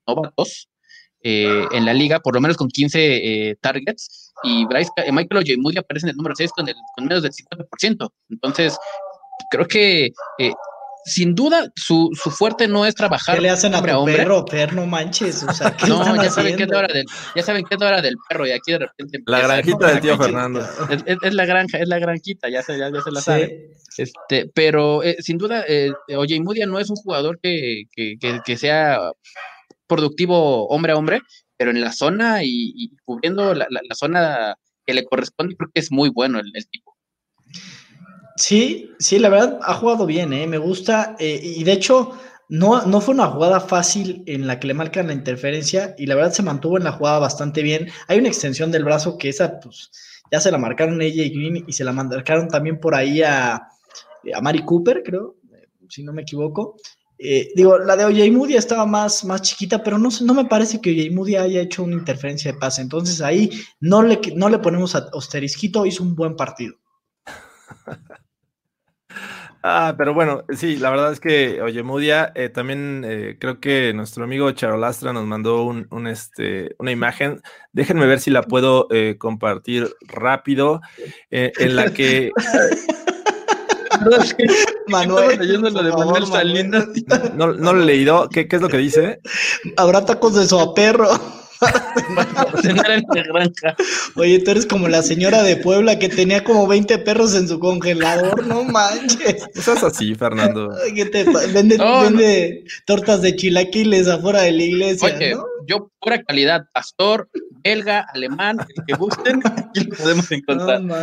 Speaker 4: novatos eh, en la liga, por lo menos con 15 eh, targets, y Bryce, eh, Michael Ojemudi aparece en el número 6 con, el, menos del 50%. Entonces, creo que sin duda, su, su fuerte no es trabajar
Speaker 5: ¿Qué le hacen a
Speaker 4: hombre a
Speaker 5: tu
Speaker 4: hombre.
Speaker 5: perro, perro? No manches, o sea, ¿qué
Speaker 4: No,
Speaker 5: están
Speaker 4: ya saben, que es la hora del, ya saben que es la hora del perro y aquí de repente
Speaker 3: La granjita del tío
Speaker 5: manches.
Speaker 3: Fernando.
Speaker 4: Es, es- es la granja, es la granjita, ya se, ya, ya se la
Speaker 5: Sí.
Speaker 4: sabe. Este, pero eh, sin duda, eh, Oye Mudia no es un jugador que, que, que- que sea productivo hombre a hombre, pero en la zona y, y cubriendo la, la- la zona que le corresponde, creo que es muy bueno el, el tipo.
Speaker 5: Sí, sí, la verdad ha jugado bien, ¿eh? me gusta. eh, y de hecho, no, no fue una jugada fácil en la que le marcan la interferencia y la verdad se mantuvo en la jugada bastante bien. Hay una extensión del brazo que esa, pues, ya se la marcaron ella y Green y se la marcaron también por ahí a, a Mari Cooper, creo, si no me equivoco. Eh, digo, la de Moody estaba más, más chiquita, pero no, no me parece que Moody haya hecho una interferencia de pase. Entonces ahí no le, no le ponemos a asterisquito, hizo un buen partido.
Speaker 3: Ah, pero bueno, sí, la verdad es que, oye, Mudia, eh, también eh, creo que nuestro amigo Charolastra nos mandó un, un, este, una imagen. Déjenme ver si la puedo eh, compartir rápido, eh, en la que
Speaker 5: Manuel,
Speaker 4: leyendo lo de Manuel Salinas.
Speaker 3: no, no lo he leído. ¿Qué, ¿Qué es lo que dice?
Speaker 5: Habrá tacos de su perro.
Speaker 4: cenar en la granja.
Speaker 5: Oye, tú eres como la señora de Puebla que tenía como 20 perros en su congelador, no manches.
Speaker 3: Eso es así, Fernando.
Speaker 5: Ay, ¿qué te pa- vende,
Speaker 4: No,
Speaker 5: vende tortas de chilaquiles afuera de la iglesia,
Speaker 4: Oye,
Speaker 5: ¿no?
Speaker 4: yo pura calidad, pastor, belga, alemán, el que gusten, aquí lo podemos encontrar.
Speaker 5: No.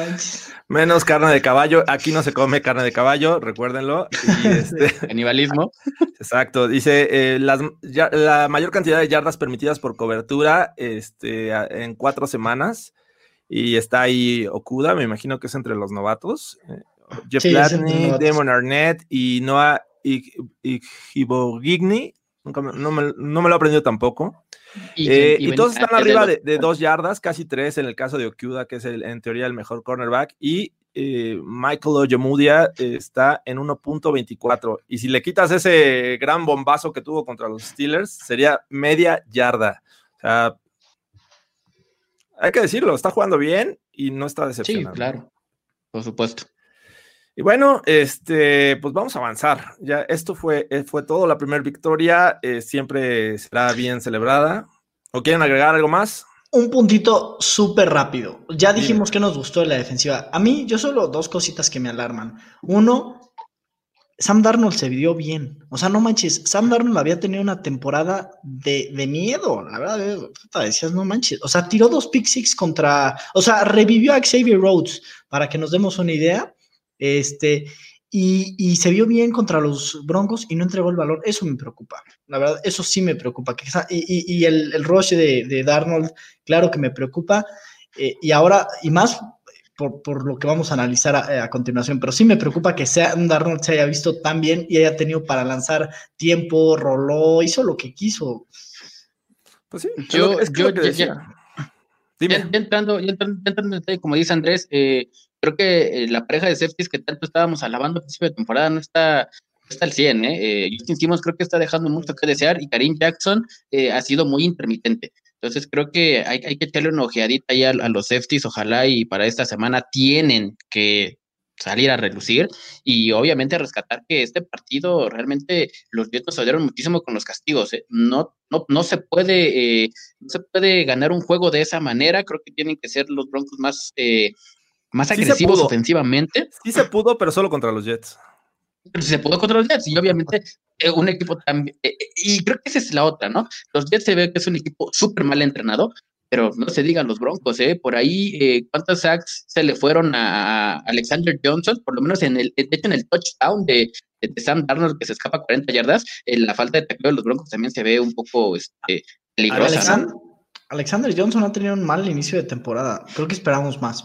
Speaker 3: Menos carne de caballo. Aquí no se come carne de caballo, recuérdenlo. Y este,
Speaker 4: Canibalismo.
Speaker 3: Exacto, dice eh, las, ya- la mayor cantidad de yardas permitidas por cobertura este, en cuatro semanas. Y está ahí Okuda, me imagino que es entre los novatos. eh, Jeff
Speaker 5: Sí.
Speaker 3: Damon Arnett y Noah me- No me, no me lo he aprendido tampoco.
Speaker 4: Y,
Speaker 3: Eh,
Speaker 4: y
Speaker 3: todos están arriba
Speaker 4: de
Speaker 3: dos yardas, casi tres en el caso de Okuda, que es el- en teoría el mejor cornerback. Y eh, Michael Ojemudia eh, está en 1.24. Y si le quitas ese gran bombazo que tuvo contra los Steelers, sería media yarda. O sea, hay que decirlo, está jugando bien y no está
Speaker 4: Sí,
Speaker 3: decepcionando.
Speaker 4: claro. Por supuesto.
Speaker 3: Y bueno, este, pues vamos a avanzar. Ya esto fue, eh, fue todo. La primera victoria eh, siempre será bien celebrada. ¿O quieren agregar algo más?
Speaker 5: Un puntito súper rápido. Ya dijimos que nos gustó de la defensiva. A mí, yo solo dos cositas que me alarman. Uno, Sam Darnold se vio bien. O sea, no manches, Sam Darnold había tenido una temporada de, de miedo. La verdad, eh, puta, decías, no manches. O sea, tiró dos pick six contra. O sea, revivió a Xavier Rhodes, para que nos demos una idea. Este. Y, y se vio bien contra los Broncos y no entregó el valor. Eso me preocupa. La verdad, eso sí me preocupa. Que, y, y- y el, el rush de, de Darnold, claro que me preocupa. eh, y ahora, y más por, por lo que vamos a analizar a, a continuación, pero sí me preocupa que sea, Darnold se haya visto tan bien y haya tenido para lanzar tiempo, roló, hizo lo que quiso.
Speaker 3: Pues sí,
Speaker 4: Yo-
Speaker 3: es que
Speaker 4: yo
Speaker 3: lo que decía.
Speaker 4: ya-
Speaker 3: Dime.
Speaker 4: Ya, ya entrando, ya entrando, como dice Andrés, eh, creo que eh, la pareja de safeties que tanto estábamos alabando al principio de temporada no está, no está al 100, ¿eh? Eh, Justin Simmons creo que está dejando mucho que desear y Karim Jackson eh, ha sido muy intermitente. Entonces creo que hay, que echarle una ojeadita ahí a, los safeties, ojalá y para esta semana tienen que salir a relucir y obviamente rescatar que este partido realmente los Jets nos muchísimo con los castigos. ¿eh? No, no, no se puede eh, no se puede ganar un juego de esa manera. Creo que tienen que ser los Broncos más, eh, más
Speaker 3: Sí
Speaker 4: agresivos ofensivamente.
Speaker 3: Sí se pudo, pero solo contra los Jets.
Speaker 4: Pero si se pudo contra los Jets y obviamente eh, un equipo también. eh, eh, y creo que esa es la otra, ¿no? Los Jets se ve que es un equipo súper mal entrenado, pero no se digan los Broncos, ¿eh? Por ahí, eh, ¿cuántos sacks se le fueron a Alexander Johnson? Por lo menos en el, de hecho, en el touchdown de, de- de Sam Darnold que se escapa 40 yardas, eh, la falta de tacleo de los Broncos también se ve un poco este, peligrosa, ¿no?
Speaker 5: Alexander, Alexander Johnson ha tenido un mal inicio de temporada. Creo que esperamos más.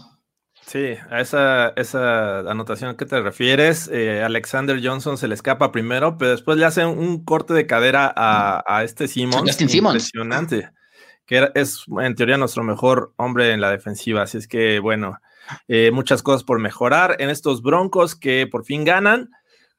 Speaker 3: Sí, a esa, esa anotación a que te refieres, eh, Alexander Johnson se le escapa primero, pero después le hacen un corte de cadera a, a este Simmons.
Speaker 4: Justin Simmons.
Speaker 3: Impresionante. Que era- es en teoría nuestro mejor hombre en la defensiva. Así es que, bueno, eh, muchas cosas por mejorar en estos broncos que por fin ganan,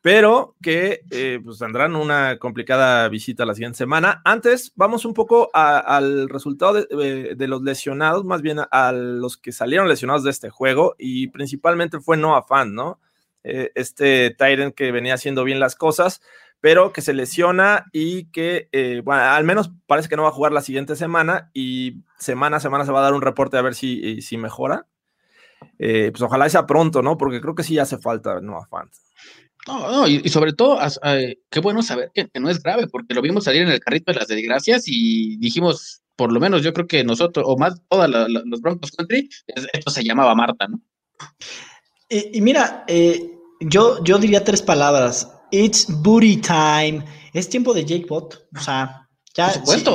Speaker 3: pero que eh, pues tendrán una complicada visita la siguiente semana. Antes, vamos un poco a- al resultado de, de- los lesionados, más bien a, los que salieron lesionados de este juego, y principalmente fue Noah Fan, ¿no? eh, este Tyrant que venía haciendo bien las cosas, pero que se lesiona y que, eh, bueno, al menos parece que no va a jugar la siguiente semana y semana a semana se va a dar un reporte a ver si, si mejora. pues ojalá sea pronto, ¿no? Porque creo que sí hace falta Noah Fant.
Speaker 4: No, no, y, sobre todo, qué bueno saber que, no es grave, porque lo vimos salir en el carrito de las desgracias y dijimos, por lo menos yo creo que nosotros, o más todos los Broncos Country, esto se llamaba Marta, ¿no?
Speaker 5: Y, mira, eh, yo, yo diría tres palabras. It's booty time. Es tiempo de Jake Bot. O sea, ya.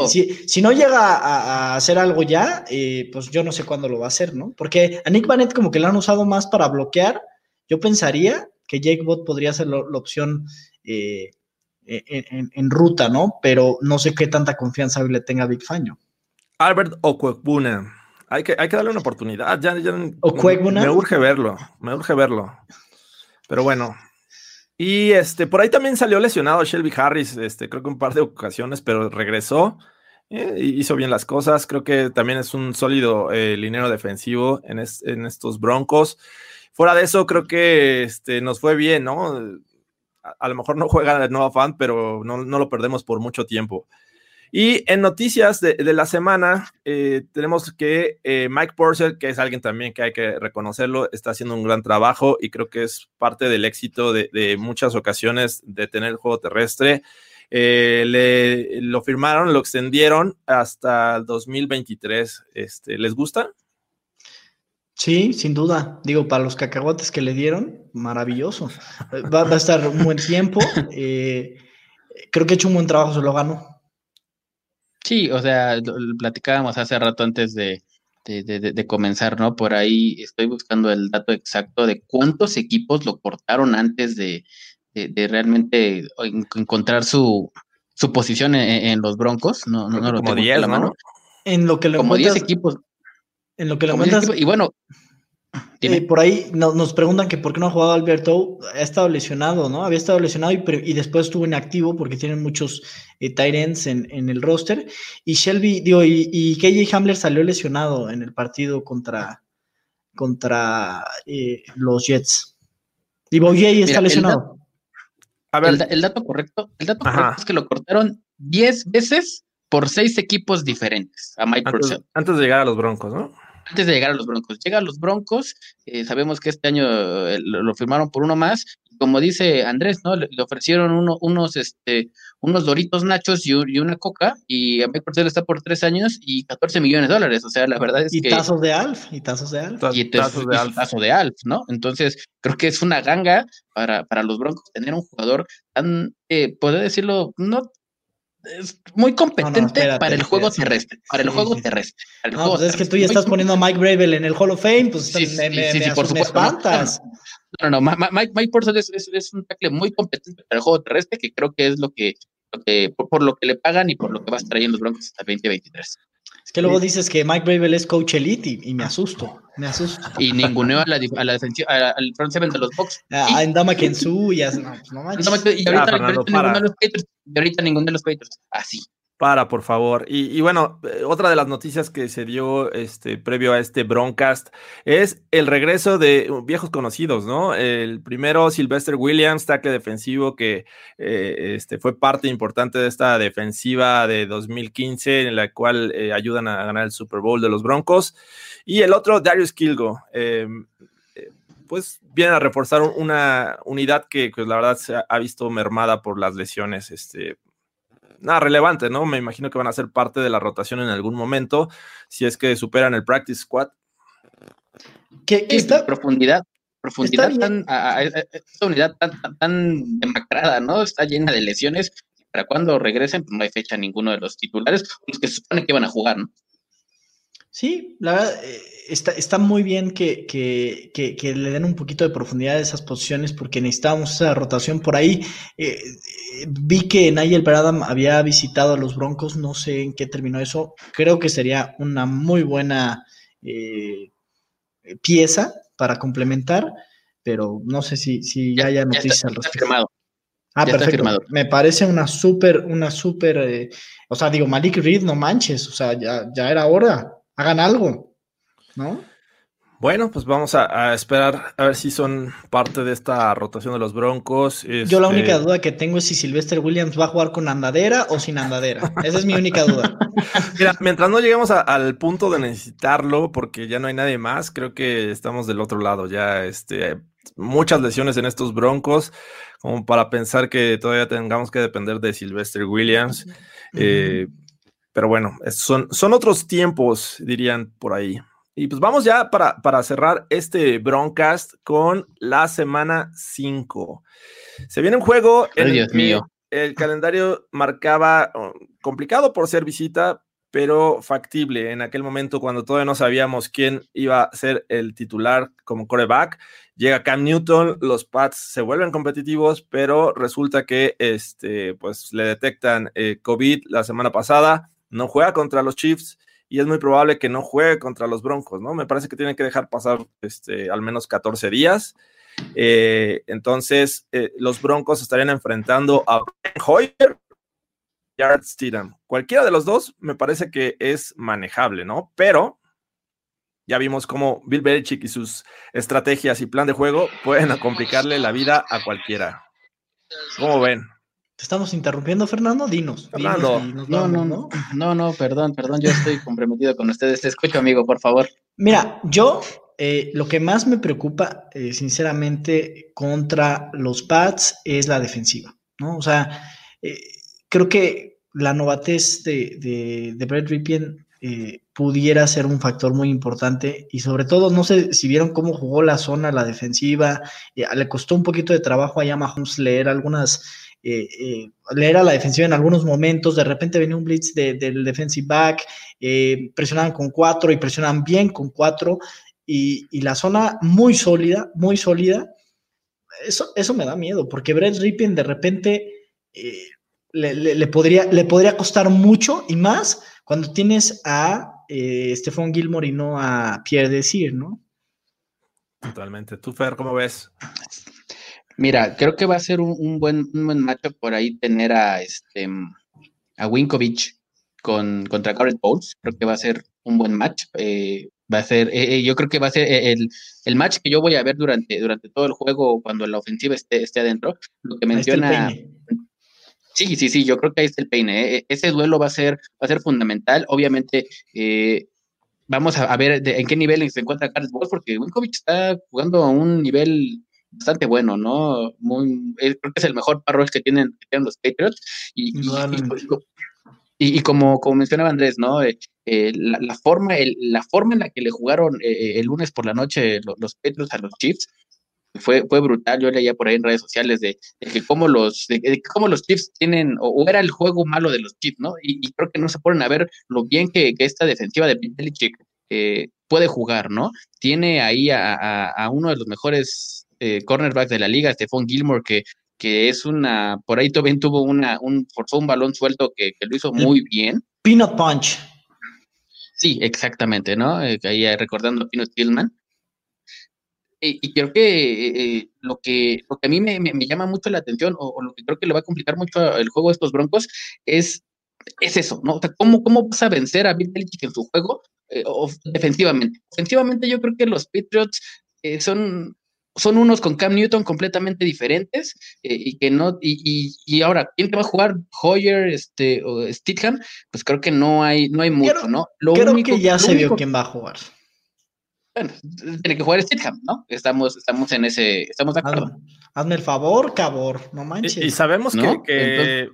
Speaker 5: Si, si, no llega a, hacer algo ya, eh, pues yo no sé cuándo lo va a hacer, ¿no? Porque a Nick Bannett como que lo han usado más para bloquear. Yo pensaría que Jake Bot podría ser la opción eh, en, ruta, ¿no? Pero no sé qué tanta confianza le tenga Big Faño.
Speaker 3: Albert Okwekbuna. Hay que, hay que darle una oportunidad. Ya, me urge verlo. Me urge verlo. Pero bueno. Y este, por ahí también salió lesionado Shelby Harris, este, creo que un par de ocasiones, pero regresó. Eh, hizo bien las cosas. Creo que también es un sólido eh, linero defensivo en, en estos Broncos. Fuera de eso, creo que este, nos fue bien, ¿no? A, lo mejor no juega el nuevo fan, pero no, lo perdemos por mucho tiempo. Y en noticias de, la semana, eh, tenemos que eh, Mike Purcell, que es alguien también que hay que reconocerlo, está haciendo un gran trabajo y creo que es parte del éxito de, muchas ocasiones de tener el juego terrestre. Eh, le, lo firmaron, lo extendieron hasta el 2023. Este, ¿Les gusta?
Speaker 5: Sí, sin duda. Digo, para los cacahuates que le dieron, maravilloso. Va, a estar un buen tiempo. Eh, creo que ha hecho un buen trabajo, se lo ganó.
Speaker 4: Sí, o sea, platicábamos hace rato antes de, comenzar, ¿no? Por ahí estoy buscando el dato exacto de cuántos equipos lo cortaron antes de, realmente encontrar su, posición en, los Broncos. No, no, lo tengo la mano.
Speaker 5: En lo que
Speaker 4: lo Como 10 equipos.
Speaker 5: En lo que lo
Speaker 4: Y bueno,
Speaker 5: eh, por ahí nos preguntan que por qué no ha jugado Alberto. Ha estado lesionado, ¿no? Había estado lesionado y, después estuvo inactivo porque tienen muchos eh, tight ends en, el roster. Y Shelby, digo, y, KJ Hamler salió lesionado en el partido contra, contra eh, los Jets. Y Boye está lesionado.
Speaker 4: a ver. El, dato correcto, el dato correcto es que lo cortaron 10 veces por seis equipos diferentes a Mike
Speaker 3: antes, antes de llegar a los Broncos, ¿no?
Speaker 4: Antes de llegar a los Broncos. Llega a los Broncos, eh, sabemos que este año eh, lo, firmaron por uno más, como dice Andrés, ¿no? Le, ofrecieron uno, unos, este, unos doritos nachos y, una coca, y a Mike Purcell está por tres años y 14 millones de dólares. O sea, la verdad es
Speaker 5: y
Speaker 4: que.
Speaker 5: Y tazos de Alf, y tazos de Alf.
Speaker 4: Y tazos de Alf. Tazo de Alf, ¿no? Entonces, creo que es una ganga para, para los Broncos tener un jugador tan, eh, poder decirlo, no es muy competente para el juego terrestre. Para el juego terrestre.
Speaker 5: no, pues es que tú ya estás poniendo a Mike Bravel en el Hall of Fame, pues sí, me, me, por supuesto, espantas.
Speaker 4: No, no, Mike, Mike Purcell es, es, un tackle muy competente para el juego terrestre, que creo que es lo que, por, lo que le pagan y por lo que va a estar ahí en los Broncos hasta 2023.
Speaker 5: Es que luego dices que Mike Bravel es coach elite y, me asusto, me asusto.
Speaker 4: Y ninguneó a la, a la defensiva, al front seven de los Bucks.
Speaker 5: A Endama Kensu y no, pues no manches.
Speaker 4: Y ahorita, ah, ninguno de los Patriots, y ahorita ninguno de los Patriots. Así.
Speaker 3: Para, por favor. Y, bueno, eh, otra de las noticias que se dio este, previo a este broadcast es el regreso de viejos conocidos, ¿no? El primero, Sylvester Williams, tackle defensivo, que eh, este, fue parte importante de esta defensiva de 2015, en la cual eh, ayudan a ganar el Super Bowl de los Broncos. Y el otro, Darius Kilgo. Em, pues viene a reforzar una unidad que pues, la verdad se ha visto mermada por las lesiones este, nada relevante, ¿no? Me imagino que van a ser parte de la rotación en algún momento, si es que superan el practice squad.
Speaker 4: ¿Qué, esta profundidad? Profundidad tan, esta unidad tan, tan, demacrada, ¿no? Está llena de lesiones. Para cuando regresen, pues no hay fecha ninguno de los titulares, los que se supone que van a jugar, ¿no?
Speaker 5: Sí, la verdad, eh, está, está muy bien que, le den un poquito de profundidad a esas posiciones porque necesitábamos esa rotación por ahí. Eh, eh, vi que Nigel Bradham había visitado a los Broncos, no sé en qué terminó eso. Creo que sería una muy buena pieza para complementar, pero no sé si, si ya, haya noticias al respecto. Firmado. Ah, perfecto. Me parece una súper, una súper, o sea, digo, Malik Reed, no manches, o sea, ya, ya era hora hagan algo, ¿no?
Speaker 3: Bueno, pues vamos a, esperar a ver si son parte de esta rotación de los Broncos.
Speaker 5: Yo la única este duda que tengo es si Sylvester Williams va a jugar con andadera o sin andadera. Esa es mi única duda.
Speaker 3: Mira, mientras no lleguemos al punto de necesitarlo, porque ya no hay nadie más, creo que estamos del otro lado. Ya, este, muchas lesiones en estos Broncos, como para pensar que todavía tengamos que depender de Sylvester Williams. Eh, pero bueno, son, son otros tiempos, dirían por ahí. Y pues vamos ya para, para cerrar este broadcast con la semana 5. Se viene un juego
Speaker 4: en el mío.
Speaker 3: el calendario marcaba oh, complicado por ser visita, pero factible en aquel momento cuando todavía no sabíamos quién iba a ser el titular como coreback. Llega Cam Newton, los Pats se vuelven competitivos, pero resulta que este, pues, le detectan eh, COVID la semana pasada, no juega contra los Chiefs y es muy probable que no juegue contra los Broncos, ¿no? Me parece que tiene que dejar pasar este, al menos 14 días. Eh, entonces, eh, los Broncos estarían enfrentando a Hoyer y Art Steedham. Cualquiera de los dos me parece que es manejable, ¿no? Pero ya vimos cómo Bill Belichick y sus estrategias y plan de juego pueden complicarle la vida a cualquiera. ¿Cómo ven?
Speaker 5: Te estamos interrumpiendo, Fernando. Dinos.
Speaker 4: Fernando. no, no, no, no, no, perdón, perdón. Yo estoy comprometido con ustedes. Te escucho, amigo, por favor.
Speaker 5: Mira, yo eh, lo que más me preocupa, eh, sinceramente, contra los Pats es la defensiva, ¿no? O sea, eh, creo que la novatez de, de, de Brett Ripien pudiera ser un factor muy importante y sobre todo, no sé si vieron cómo jugó la zona, la defensiva, le costó un poquito de trabajo a Mahomes leer algunas eh, eh, leer a la defensiva en algunos momentos, de repente venía un blitz del defensive back, eh, presionaban con cuatro y presionaban bien con cuatro, y, la zona muy sólida, muy sólida. Eso, eso me da miedo, porque Brett Ripien de repente le, podría, le podría costar mucho y más cuando tienes a Stephon Gilmore y no a Pierre Desir, ¿no?
Speaker 3: Totalmente. ¿Tú, Fer, cómo ves?
Speaker 4: Mira, creo que va a ser un, buen, un buen macho por ahí tener a este a Winkovich con, contra Garrett Bowles. Creo que va a ser un buen match. Eh, va a ser, eh, eh, yo creo que va a ser el, el, match que yo voy a ver durante, durante todo el juego cuando la ofensiva esté, esté adentro. Lo que menciona. Sí, sí, sí, yo creo que ahí está el peine. Ese duelo va a ser, va a ser fundamental. Obviamente, vamos a, ver en qué nivel se encuentra Garrett Bowles, porque Winkovich está jugando a un nivel bastante bueno, ¿no? Muy, creo que es el mejor parroch que tienen, que tienen los Patriots. Y, y, como, como mencionaba Andrés, ¿no? Eh, eh, la, forma, la forma en la que le jugaron eh, el lunes por la noche los, Patriots a los Chiefs fue, fue brutal. Yo leía por ahí en redes sociales de, que cómo los, de, cómo los Chiefs tienen, o, era el juego malo de los Chiefs, ¿no? Y, creo que no se ponen a ver lo bien que, esta defensiva de Belichick puede jugar, ¿no? Tiene ahí a, a uno de los mejores eh, cornerback de la liga, Stephon Gilmore, que, que es una, por ahí también tuvo una, un, forzó un balón suelto que, lo hizo muy bien.
Speaker 5: Peanut Punch.
Speaker 4: Sí, exactamente, ¿no? Eh, ahí eh, recordando a Peanut Tillman. Y, creo que lo que lo que a mí me, llama mucho la atención, o, lo que creo que le va a complicar mucho el juego de estos Broncos, es, es eso, ¿no? O sea, ¿cómo, ¿cómo vas a vencer a Bill Belichick en su juego defensivamente? Ofensivamente yo creo que los Patriots son son unos con Cam Newton completamente diferentes eh, y que no, y, y, ahora, ¿quién te va a jugar? Hoyer, este, o Stidham, pues creo que no hay, no hay mucho, ¿no?
Speaker 5: Lo creo que ya se vio quién va a jugar.
Speaker 4: Bueno, tiene que jugar Stidham, ¿no? Estamos, estamos en ese, estamos de acuerdo.
Speaker 5: Hazme, el favor, cabor, no manches.
Speaker 3: Y, sabemos que, que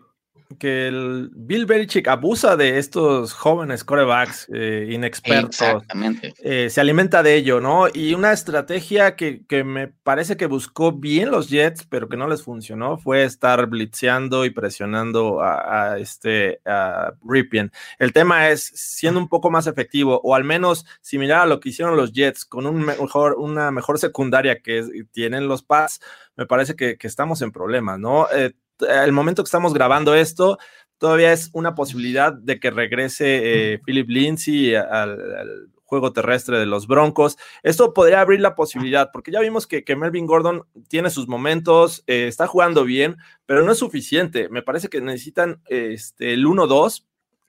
Speaker 3: el Bill Belichick abusa de estos jóvenes corebacks eh, inexpertos.
Speaker 4: Exactamente.
Speaker 3: Eh, se alimenta de ello, ¿no? Y una estrategia que, que, me parece que buscó bien los Jets, pero que no les funcionó, fue estar blitzeando y presionando a, este a Ripien. El tema es siendo un poco más efectivo, o al menos similar a lo que hicieron los Jets, con un mejor, una mejor secundaria que tienen los Pats, me parece que, que estamos en problemas, ¿no? Eh, el momento que estamos grabando esto, todavía es una posibilidad de que regrese eh, Philip Lindsay al, juego terrestre de los Broncos. Esto podría abrir la posibilidad, porque ya vimos que, Melvin Gordon tiene sus momentos, eh, está jugando bien, pero no es suficiente. Me parece que necesitan este, el 1-2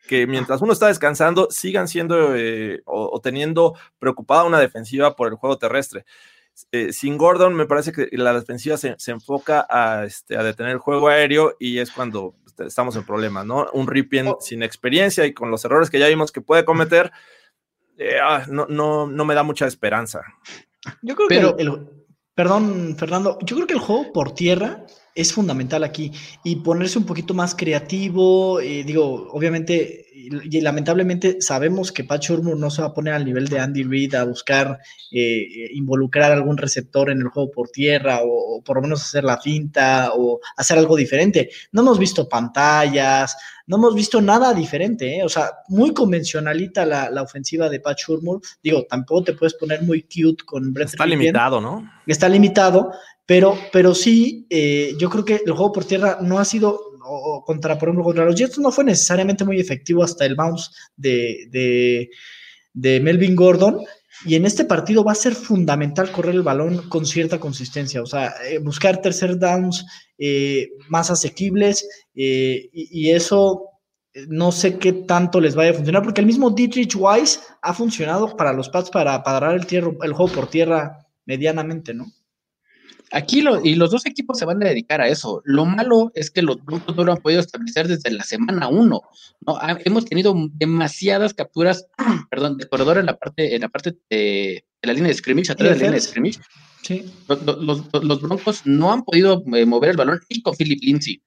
Speaker 3: que mientras uno está descansando, sigan siendo eh, o, teniendo preocupada una defensiva por el juego terrestre. Eh, sin Gordon, me parece que la defensiva se, enfoca a, este, a, detener el juego aéreo y es cuando este, estamos en problemas, ¿no? Un Ripien oh. sin experiencia y con los errores que ya vimos que puede cometer, eh, ah, no, no, no me da mucha esperanza.
Speaker 5: Yo creo que el, perdón, Fernando, yo creo que el juego por tierra es fundamental aquí y ponerse un poquito más creativo, eh, digo, obviamente y, lamentablemente sabemos que Pat Shurmur no se va a poner al nivel de Andy Reid a buscar eh, involucrar algún receptor en el juego por tierra o, por lo menos hacer la finta o hacer algo diferente. No hemos visto pantallas, no hemos visto nada diferente, ¿eh? o sea, muy convencionalita la, ofensiva de Pat Shurmur. Digo, tampoco te puedes poner muy cute con
Speaker 3: Brett Está limitado, ¿no?
Speaker 5: Está limitado, pero, pero sí, eh, yo creo que el juego por tierra no ha sido, o, contra, por ejemplo, contra los Jets no fue necesariamente muy efectivo hasta el bounce de, de, Melvin Gordon. Y en este partido va a ser fundamental correr el balón con cierta consistencia, o sea, eh, buscar tercer downs eh, más asequibles y, eso no sé qué tanto les vaya a funcionar, porque el mismo Dietrich Weiss ha funcionado para los Pats para, para dar el, el juego por tierra medianamente, ¿no?
Speaker 4: Aquí lo, y los dos equipos se van a dedicar a eso. Lo malo es que los Broncos no lo han podido establecer desde la semana uno. ¿no? hemos tenido demasiadas capturas, perdón, de corredor en la parte, en la parte de, la línea de scrimmage, atrás de la línea de scrimmage. Sí. Los, Broncos no han podido eh, mover el balón y con Philip Lindsay.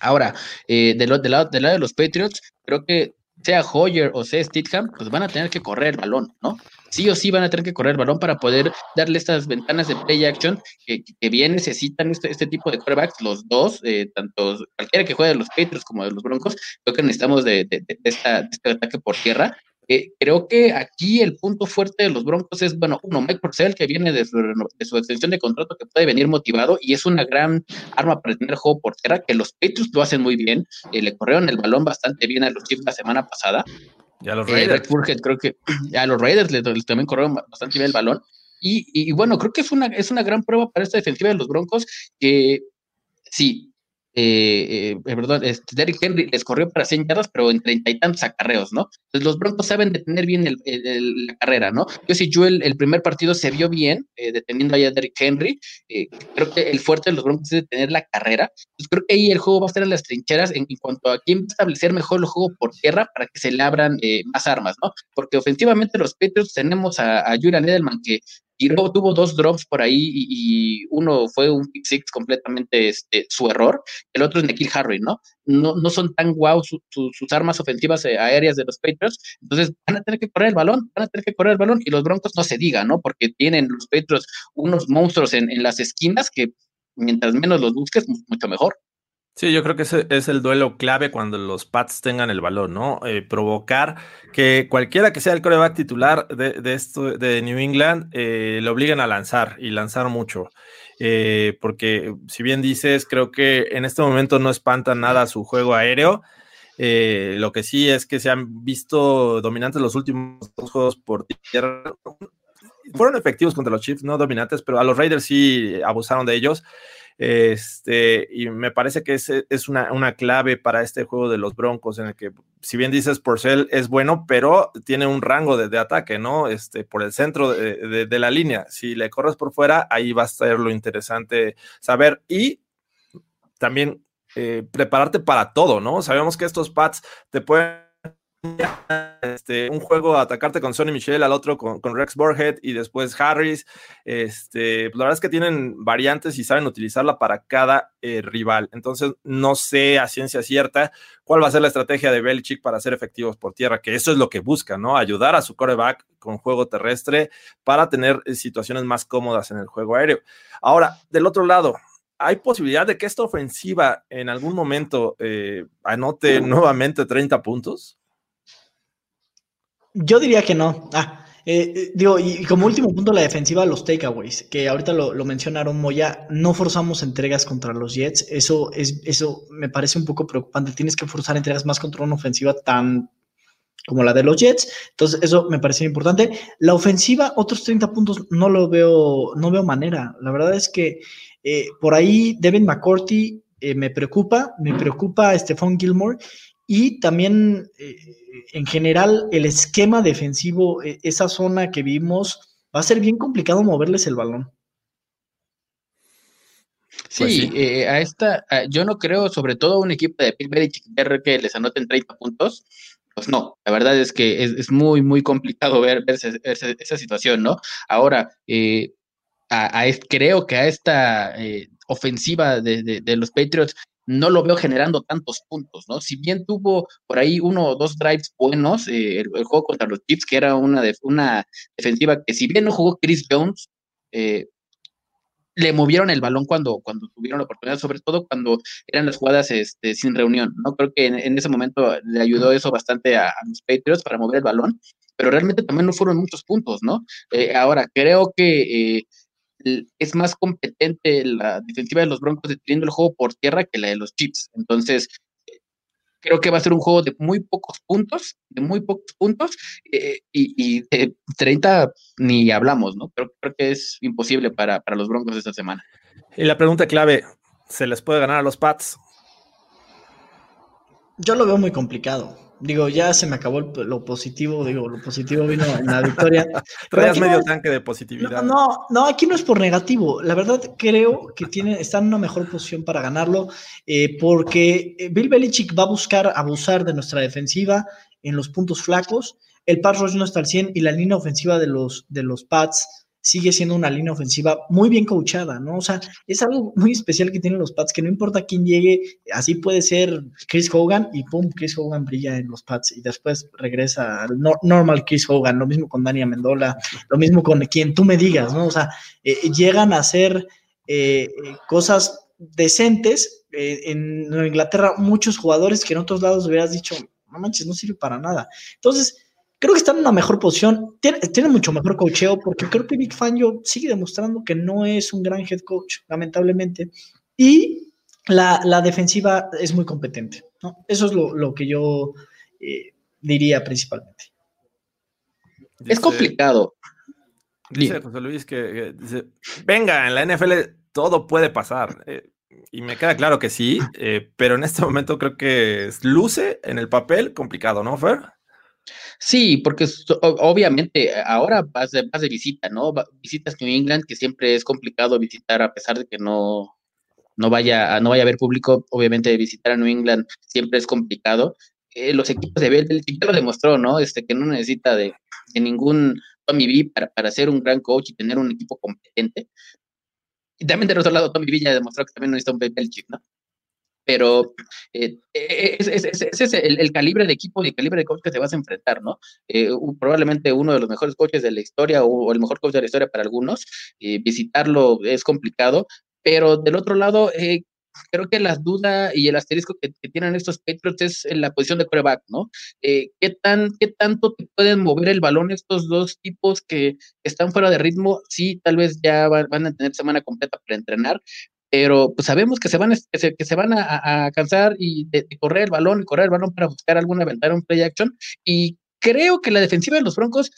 Speaker 4: Ahora, eh, del, lado, del lado de los Patriots, creo que sea Hoyer o sea Stidham, pues van a tener que correr el balón, ¿no? Sí o sí van a tener que correr el balón para poder darle estas ventanas de play action que, bien necesitan este, este tipo de quarterbacks, los dos, eh, tanto cualquiera que juegue de los Patriots como de los Broncos, creo que necesitamos de, de, de este ataque por tierra eh, creo que aquí el punto fuerte de los Broncos es, bueno, uno, Mike Purcell, que viene de su, extensión de contrato, que puede venir motivado y es una gran arma para tener juego por tierra, que los Patriots lo hacen muy bien, eh, le corrieron el balón bastante bien a los Chiefs la semana pasada.
Speaker 3: Y a los eh, Raiders.
Speaker 4: creo que a los Raiders les, también corrieron bastante bien el balón. Y, y, bueno, creo que es una, es una gran prueba para esta defensiva de los Broncos que sí, eh, eh, perdón, este, Derrick Henry les corrió para 100 yardas, pero en treinta y tantos acarreos, ¿no? Entonces los Broncos saben detener bien el, la carrera, ¿no? Yo si yo el, primer partido se vio bien, eh, deteniendo ahí a Derrick Henry, eh, creo que el fuerte de los Broncos es detener la carrera, creo que ahí el juego va a estar en las trincheras en, cuanto a quién va a establecer mejor el juego por tierra para que se le abran más armas, ¿no? Porque ofensivamente los Patriots tenemos a, a Julian Edelman que y luego tuvo dos drops por ahí y, uno fue un pick six completamente este, su error, el otro es Nikhil Harry, ¿no? No, no son tan guau sus armas ofensivas eh, aéreas de los Patriots, entonces van a tener que correr el balón, van a tener que correr el balón y los Broncos no se diga, ¿no? Porque tienen los Patriots unos monstruos en, en las esquinas que mientras menos los busques, mucho mejor.
Speaker 3: Sí, yo creo que ese es el duelo clave cuando los Pats tengan el balón, ¿no? Eh, provocar que cualquiera que sea el coreback titular de, esto de New England eh, lo obliguen a lanzar y lanzar mucho. Eh, porque si bien dices, creo que en este momento no espanta nada su juego aéreo. lo que sí es que se han visto dominantes los últimos dos juegos por tierra. Fueron efectivos contra los Chiefs, no dominantes, pero a los Raiders sí abusaron de ellos. Este, y me parece que es, es una, una, clave para este juego de los Broncos, en el que, si bien dices Porcel es bueno, pero tiene un rango de, ataque, ¿no? Este, por el centro de, de, la línea. Si le corres por fuera, ahí va a ser lo interesante saber. Y también eh, prepararte para todo, ¿no? Sabemos que estos pads te pueden este, un juego atacarte con Sonny Michel, al otro con, Rex Borhead y después Harris. Este, la verdad es que tienen variantes y saben utilizarla para cada eh, rival. Entonces, no sé a ciencia cierta cuál va a ser la estrategia de Belichick para ser efectivos por tierra, que eso es lo que busca, ¿no? Ayudar a su coreback con juego terrestre para tener eh, situaciones más cómodas en el juego aéreo. Ahora, del otro lado, ¿hay posibilidad de que esta ofensiva en algún momento eh, anote nuevamente 30 puntos?
Speaker 5: Yo diría que no. Ah, eh, eh, digo, y como último punto, la defensiva, los takeaways, que ahorita lo, mencionaron Moya, no forzamos entregas contra los Jets. Eso, es, eso me parece un poco preocupante. Tienes que forzar entregas más contra una ofensiva tan como la de los Jets. Entonces, eso me parece importante. La ofensiva, otros 30 puntos, no lo veo, no veo manera. La verdad es que eh, por ahí Devin McCourty me preocupa, me preocupa Stephon Gilmore y también eh, en general el esquema defensivo, e, esa zona que vimos, va a ser bien complicado moverles el balón.
Speaker 4: Sí, pues eh, a esta, yo no creo, sobre todo un equipo de Pittsburgh ver que les anoten 30 puntos, pues no, la verdad es que es, muy, muy complicado ver, esa situación, ¿no? Ahora, eh, creo que a esta eh, ofensiva de, los Patriots no lo veo generando tantos puntos, ¿no? Si bien tuvo por ahí uno o dos drives buenos, el, juego contra los Chiefs, que era una, una defensiva que si bien no jugó Chris Jones, eh, le movieron el balón cuando, cuando tuvieron la oportunidad, sobre todo cuando eran las jugadas este, sin reunión, ¿no? Creo que en, ese momento le ayudó eso bastante a, los Patriots para mover el balón, pero realmente también no fueron muchos puntos, ¿no? Eh, ahora, creo que eh, es más competente la defensiva de los Broncos deteniendo el juego por tierra que la de los Chips. Entonces, creo que va a ser un juego de muy pocos puntos, de muy pocos puntos, eh, y, de 30 ni hablamos, ¿no? Creo, creo que es imposible para, para los Broncos esta semana.
Speaker 3: Y la pregunta clave, ¿se les puede ganar a los Pats?
Speaker 5: Yo lo veo muy complicado. Digo, ya se me acabó lo positivo, digo, lo positivo vino en la victoria.
Speaker 3: Traías medio tanque de positividad.
Speaker 5: No, no, aquí no es por negativo. La verdad creo que tiene, está en una mejor posición para ganarlo, eh, porque eh, Bill Belichick va a buscar abusar de nuestra defensiva en los puntos flacos. El pass rush no está al 100 y la línea ofensiva de los, de los Pats sigue siendo una línea ofensiva muy bien coachada, ¿no? O sea, es algo muy especial que tienen los Pats, que no importa quién llegue, así puede ser Chris Hogan y pum, Chris Hogan brilla en los Pats y después regresa al normal Chris Hogan, lo mismo con Dani Amendola, lo mismo con quien tú me digas, ¿no? O sea, eh, llegan a hacer eh, cosas decentes. Eh, en Inglaterra, muchos jugadores que en otros lados hubieras dicho, no manches, no sirve para nada. Entonces, creo que están en una mejor posición. Tiene, mucho mejor coacheo porque creo que Big Fangio sigue demostrando que no es un gran head coach, lamentablemente. Y la, defensiva es muy competente. Eso es lo, que yo eh, diría principalmente.
Speaker 4: es complicado.
Speaker 3: Dice José Luis que, dice, venga, en la NFL todo puede pasar. Eh, y me queda claro que sí, eh, pero en este momento creo que luce en el papel complicado, ¿no, Fer?
Speaker 4: Sí, porque obviamente ahora vas de, vas de visita, ¿no? Visitas New England, que siempre es complicado visitar a pesar de que no, no vaya, no vaya a haber público, obviamente visitar a New England siempre es complicado. Eh, los equipos de Belichick ya lo demostró, ¿no? Este, que no necesita de, ningún Tommy B para, para ser un gran coach y tener un equipo competente. Y también de otro lado, Tommy ya demostró que también no necesita un Belichick, ¿no? Pero eh, eh, ese es, el, calibre de equipo y el calibre de coach que te vas a enfrentar, ¿no? Eh, probablemente uno de los mejores coaches de la historia o, el mejor coach de la historia para algunos, visitarlo es complicado, pero del otro lado, creo que la duda y el asterisco que, tienen estos Patriots es en la posición de coreback, ¿no? ¿qué, tan, ¿Qué tanto te pueden mover el balón estos dos tipos que están fuera de ritmo? Sí, tal vez ya van a tener semana completa para entrenar, pero pues sabemos que se van, que se, que se van a, cansar y de, correr el balón, correr el balón para buscar alguna ventana, un play action, y creo que la defensiva de los Broncos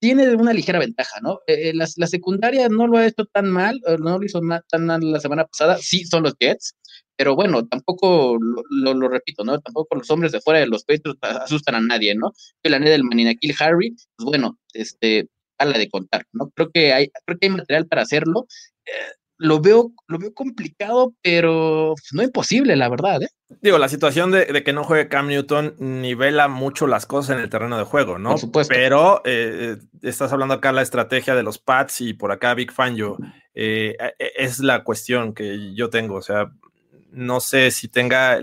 Speaker 4: tiene una ligera ventaja, ¿no? Eh, eh, la, secundaria no lo ha hecho tan mal, no lo hizo tan mal la semana pasada, sí son los Jets, pero bueno, tampoco lo, lo, repito, ¿no? Tampoco los hombres de fuera de los Patriots asustan a nadie, ¿no? El anel del Maninaquil Harry, pues bueno, este, la de contar, ¿no? Creo que hay, creo que hay material para hacerlo. Eh, lo veo, lo veo complicado, pero pues, no imposible, la verdad. ¿eh?
Speaker 3: Digo, la situación de, que no juegue Cam Newton nivela mucho las cosas en el terreno de juego, ¿no?
Speaker 4: Por supuesto.
Speaker 3: Pero eh, estás hablando acá la estrategia de los Pats y por acá Big Fan yo. Eh, es la cuestión que yo tengo. O sea, no sé si tenga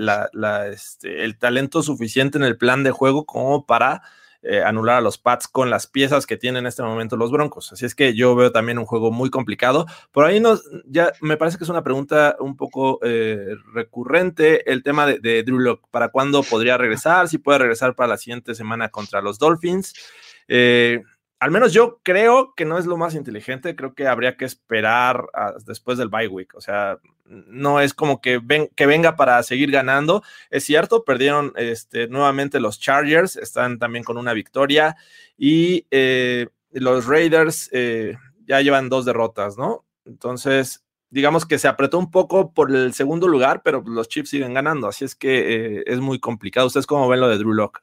Speaker 3: este, el talento suficiente en el plan de juego como para eh, anular a los Pats con las piezas que tienen en este momento los Broncos. Así es que yo veo también un juego muy complicado. Por ahí nos, ya me parece que es una pregunta un poco eh, recurrente el tema de, Drew Locke. ¿Para cuándo podría regresar? Si puede regresar para la siguiente semana contra los Dolphins. Eh, al menos yo creo que no es lo más inteligente, creo que habría que esperar después del bye week, o sea, no es como que, ven, que venga para seguir ganando. Es cierto, perdieron este, nuevamente los Chargers, están también con una victoria y eh, los Raiders eh, ya llevan dos derrotas, ¿no? Entonces, digamos que se apretó un poco por el segundo lugar, pero los Chiefs siguen ganando, así es que eh, es muy complicado. ¿Ustedes cómo ven lo de Drew Locke?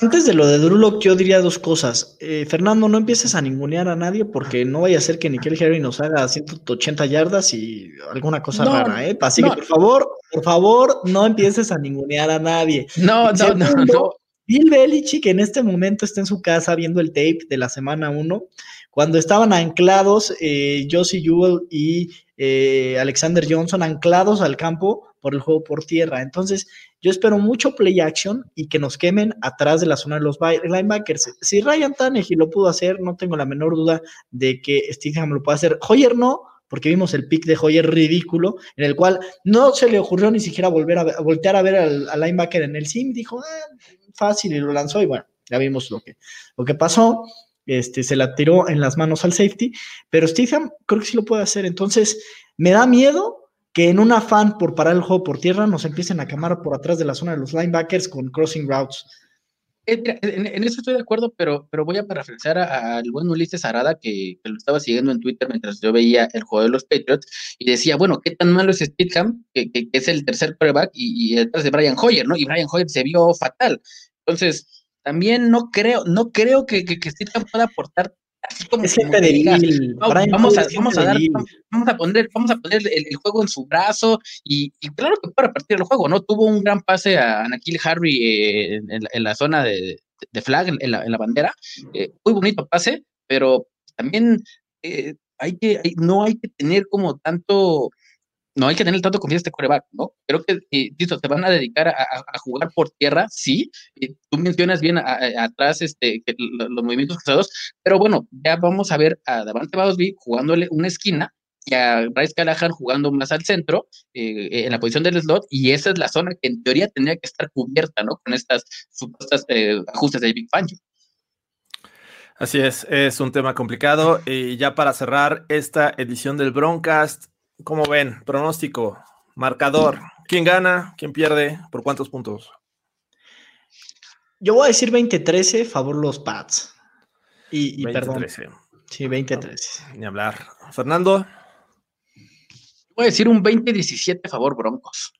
Speaker 5: Antes de lo de Drew yo diría dos cosas. Eh, Fernando, no empieces a ningunear a nadie porque no vaya a ser que Nickel Harry nos haga 180 yardas y alguna cosa rara, ¿eh? Así que por favor, por favor, no empieces a ningunear a nadie.
Speaker 4: No, no, no, no.
Speaker 5: Bill Belichick en este momento está en su casa viendo el tape de la semana 1, cuando estaban anclados eh, Josie Jewell y eh, Alexander Johnson, anclados al campo por el juego por tierra. Entonces, yo espero mucho play action y que nos quemen atrás de la zona de los linebackers. Si Ryan Tannehill lo pudo hacer, no tengo la menor duda de que Steve lo puede hacer. Hoyer no, porque vimos el pick de Hoyer ridículo, en el cual no se le ocurrió ni siquiera volver a, voltear a ver al, linebacker en el sim, dijo, ah, fácil, y lo lanzó, y bueno, ya vimos lo que, lo que pasó. Este, se la tiró en las manos al safety, pero Stephen creo que sí lo puede hacer. Entonces, me da miedo que en un afán por parar el juego por tierra nos empiecen a quemar por atrás de la zona de los linebackers con crossing routes.
Speaker 4: En, eso estoy de acuerdo, pero, pero voy a parafrasear al buen Ulises Arada, que, lo estaba siguiendo en Twitter mientras yo veía el juego de los Patriots, y decía, bueno, ¿qué tan malo es Steadham, que, que, es el tercer quarterback, y, y, detrás de Brian Hoyer, ¿no? Y Brian Hoyer se vio fatal. Entonces, también no creo, no creo que, que, que pueda aportar así como,
Speaker 5: es como de
Speaker 4: vamos, a, vamos a dar, vamos a poner, vamos a poner el, juego en su brazo y, claro que puede repartir el juego, ¿no? Tuvo un gran pase a Nakil Harry eh, en, la zona de, de flag, en la, en la bandera, eh, muy bonito pase, pero también eh, hay que, no hay que tener como tanto, no hay que tener tanto confianza este coreback, ¿no? Creo que, eh, te van a dedicar a, jugar por tierra, sí. tú mencionas bien atrás este, los movimientos cruzados, pero bueno, ya vamos a ver a Davante Badosby jugándole una esquina y a Bryce Callahan jugando más al centro, eh, en la posición del slot, y esa es la zona que en teoría tendría que estar cubierta, ¿no? Con estas supuestas eh, ajustes de Big Fangio.
Speaker 3: Así es, es un tema complicado. Y ya para cerrar esta edición del Broncast, ¿Cómo ven? Pronóstico, marcador. ¿Quién gana? ¿Quién pierde? ¿Por cuántos puntos?
Speaker 5: Yo voy a decir 20-13, favor los Pats. Y, y
Speaker 3: 20,
Speaker 5: perdón.
Speaker 3: 13.
Speaker 5: Sí, 20-13.
Speaker 3: Ni hablar. Fernando.
Speaker 4: Voy a decir un 20-17, favor Broncos.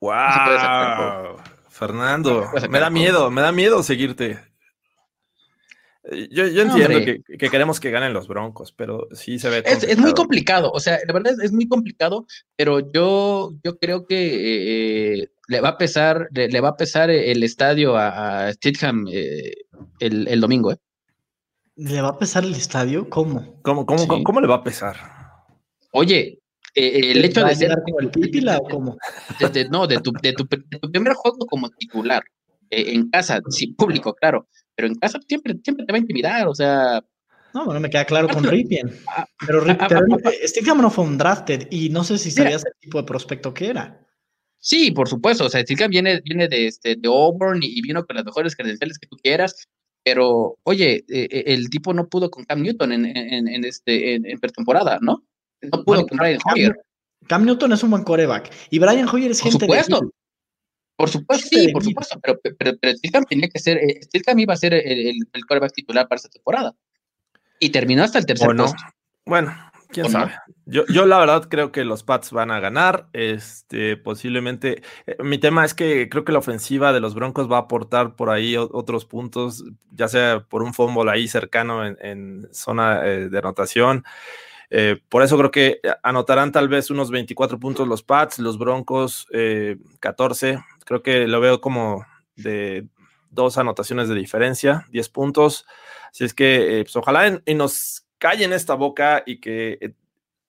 Speaker 3: ¡Wow! Fernando, me da miedo, me da miedo seguirte. Eh, yo, entiendo que, queremos que ganen los Broncos, pero sí se ve.
Speaker 4: Es, muy complicado, o sea, la verdad es, muy complicado, pero yo, yo creo que eh, le va a pesar, le, va a pesar el estadio a, a eh, el, domingo. ¿eh?
Speaker 5: ¿Le va a pesar el estadio? ¿Cómo?
Speaker 3: ¿Cómo, cómo, cómo, le va a pesar?
Speaker 4: Oye, el hecho de ser.
Speaker 5: el pípila o cómo?
Speaker 4: no, de tu, de tu, primer juego como titular, en casa, sí, público, claro pero en casa siempre, siempre te va a intimidar, o sea.
Speaker 5: No, bueno, me queda claro con Ripien. Ah, pero, Steve no fue un drafted y no sé si sabías el tipo de prospecto que era.
Speaker 4: Sí, por supuesto. O sea, Steve viene, viene de, este, de Auburn y, vino con las mejores credenciales que tú quieras. Pero, oye, eh, eh, el tipo no pudo con Cam Newton en, en, en este, en, pretemporada, ¿no? No pudo con Brian Hoyer.
Speaker 5: Cam Newton es un buen coreback. Y Brian Hoyer es
Speaker 4: por
Speaker 5: gente
Speaker 4: supuesto. Por supuesto, sí, por supuesto, pero, pero, pero tenía que ser, eh, iba a ser el, el, quarterback titular para esta temporada. Y terminó hasta el tercer puesto.
Speaker 3: Bueno, quién sabe. Yo, yo la verdad creo que los Pats van a ganar. Este, posiblemente. Eh, mi tema es que creo que la ofensiva de los Broncos va a aportar por ahí otros puntos, ya sea por un fumble ahí cercano en, zona eh, de anotación. por eso creo que anotarán tal vez unos 24 puntos los Pats, los Broncos 14. Creo que lo veo como de dos anotaciones de diferencia, 10 puntos. Así es que, eh, pues, ojalá y nos callen esta boca y que eh,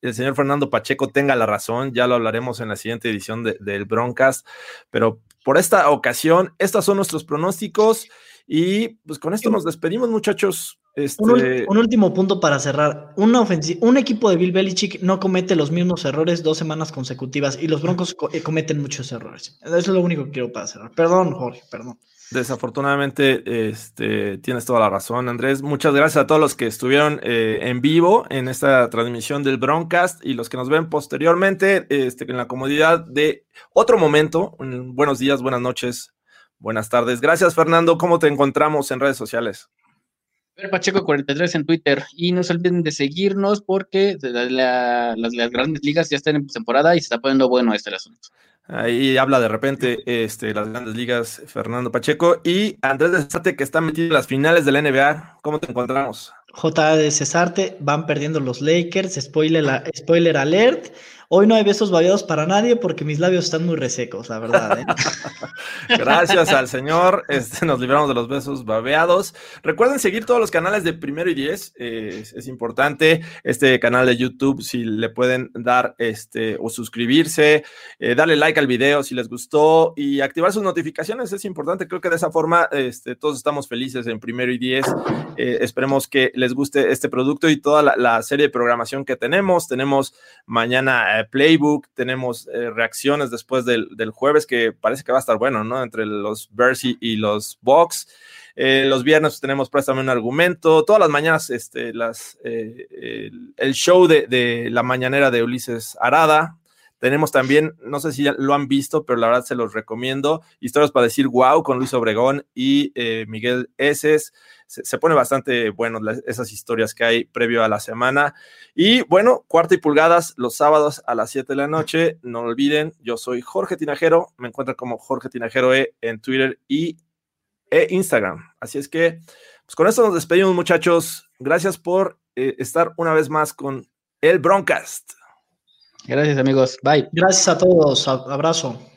Speaker 3: el señor Fernando Pacheco tenga la razón. Ya lo hablaremos en la siguiente edición del Broncast. Pero por esta ocasión, estos son nuestros pronósticos. Y pues con esto nos despedimos, muchachos.
Speaker 5: Este... Un, último punto para cerrar. Una un equipo de Bill Belichick no comete los mismos errores dos semanas consecutivas y los Broncos eh, cometen muchos errores. Eso es lo único que quiero para cerrar. Perdón, Jorge, perdón.
Speaker 3: Desafortunadamente, este, tienes toda la razón, Andrés. Muchas gracias a todos los que estuvieron eh, en vivo en esta transmisión del Broncast y los que nos ven posteriormente este, en la comodidad de otro momento. Buenos días, buenas noches, buenas tardes. Gracias, Fernando. ¿Cómo te encontramos en redes sociales?
Speaker 4: Ver Pacheco 43 en Twitter y no se olviden de seguirnos porque las, grandes ligas ya están en temporada y se está poniendo bueno este asunto.
Speaker 3: Ahí habla de repente este, las grandes ligas Fernando Pacheco y Andrés de Cesarte que está metido en las finales de la NBA. ¿Cómo te encontramos?
Speaker 5: J de Cesarte, van perdiendo los Lakers, spoiler, spoiler alert. Hoy no hay besos babeados para nadie porque mis labios están muy resecos, la verdad. ¿eh?
Speaker 3: Gracias al Señor, este, nos libramos de los besos babeados. Recuerden seguir todos los canales de Primero y Diez, eh, es, importante. Este canal de YouTube, si le pueden dar este o suscribirse, eh, darle like al video si les gustó y activar sus notificaciones, es importante. Creo que de esa forma este, todos estamos felices en Primero y Diez. esperemos que les guste este producto y toda la serie de programación que tenemos. Tenemos mañana eh, playbook, tenemos eh, reacciones después del, jueves que parece que va a estar bueno, ¿no? Entre los Bears y, los Bucks. Eh, los viernes tenemos Préstame un argumento. Todas las mañanas, este, las, el, show de, de, la mañanera de Ulises Arada. Tenemos también, no sé si ya lo han visto, pero la verdad se los recomiendo. Historias para decir wow con Luis Obregón y Miguel Eses se, pone bastante bueno esas historias que hay previo a la semana. Y bueno, cuarta y pulgadas los sábados a las 7 de la noche. No olviden, yo soy Jorge Tinajero, me encuentran como Jorge Tinajero e en Twitter y e Instagram. Así es que, pues con esto nos despedimos, muchachos. Gracias por eh, estar una vez más con el Broncast.
Speaker 4: Gracias, amigos. Bye.
Speaker 5: Gracias a todos. Abrazo.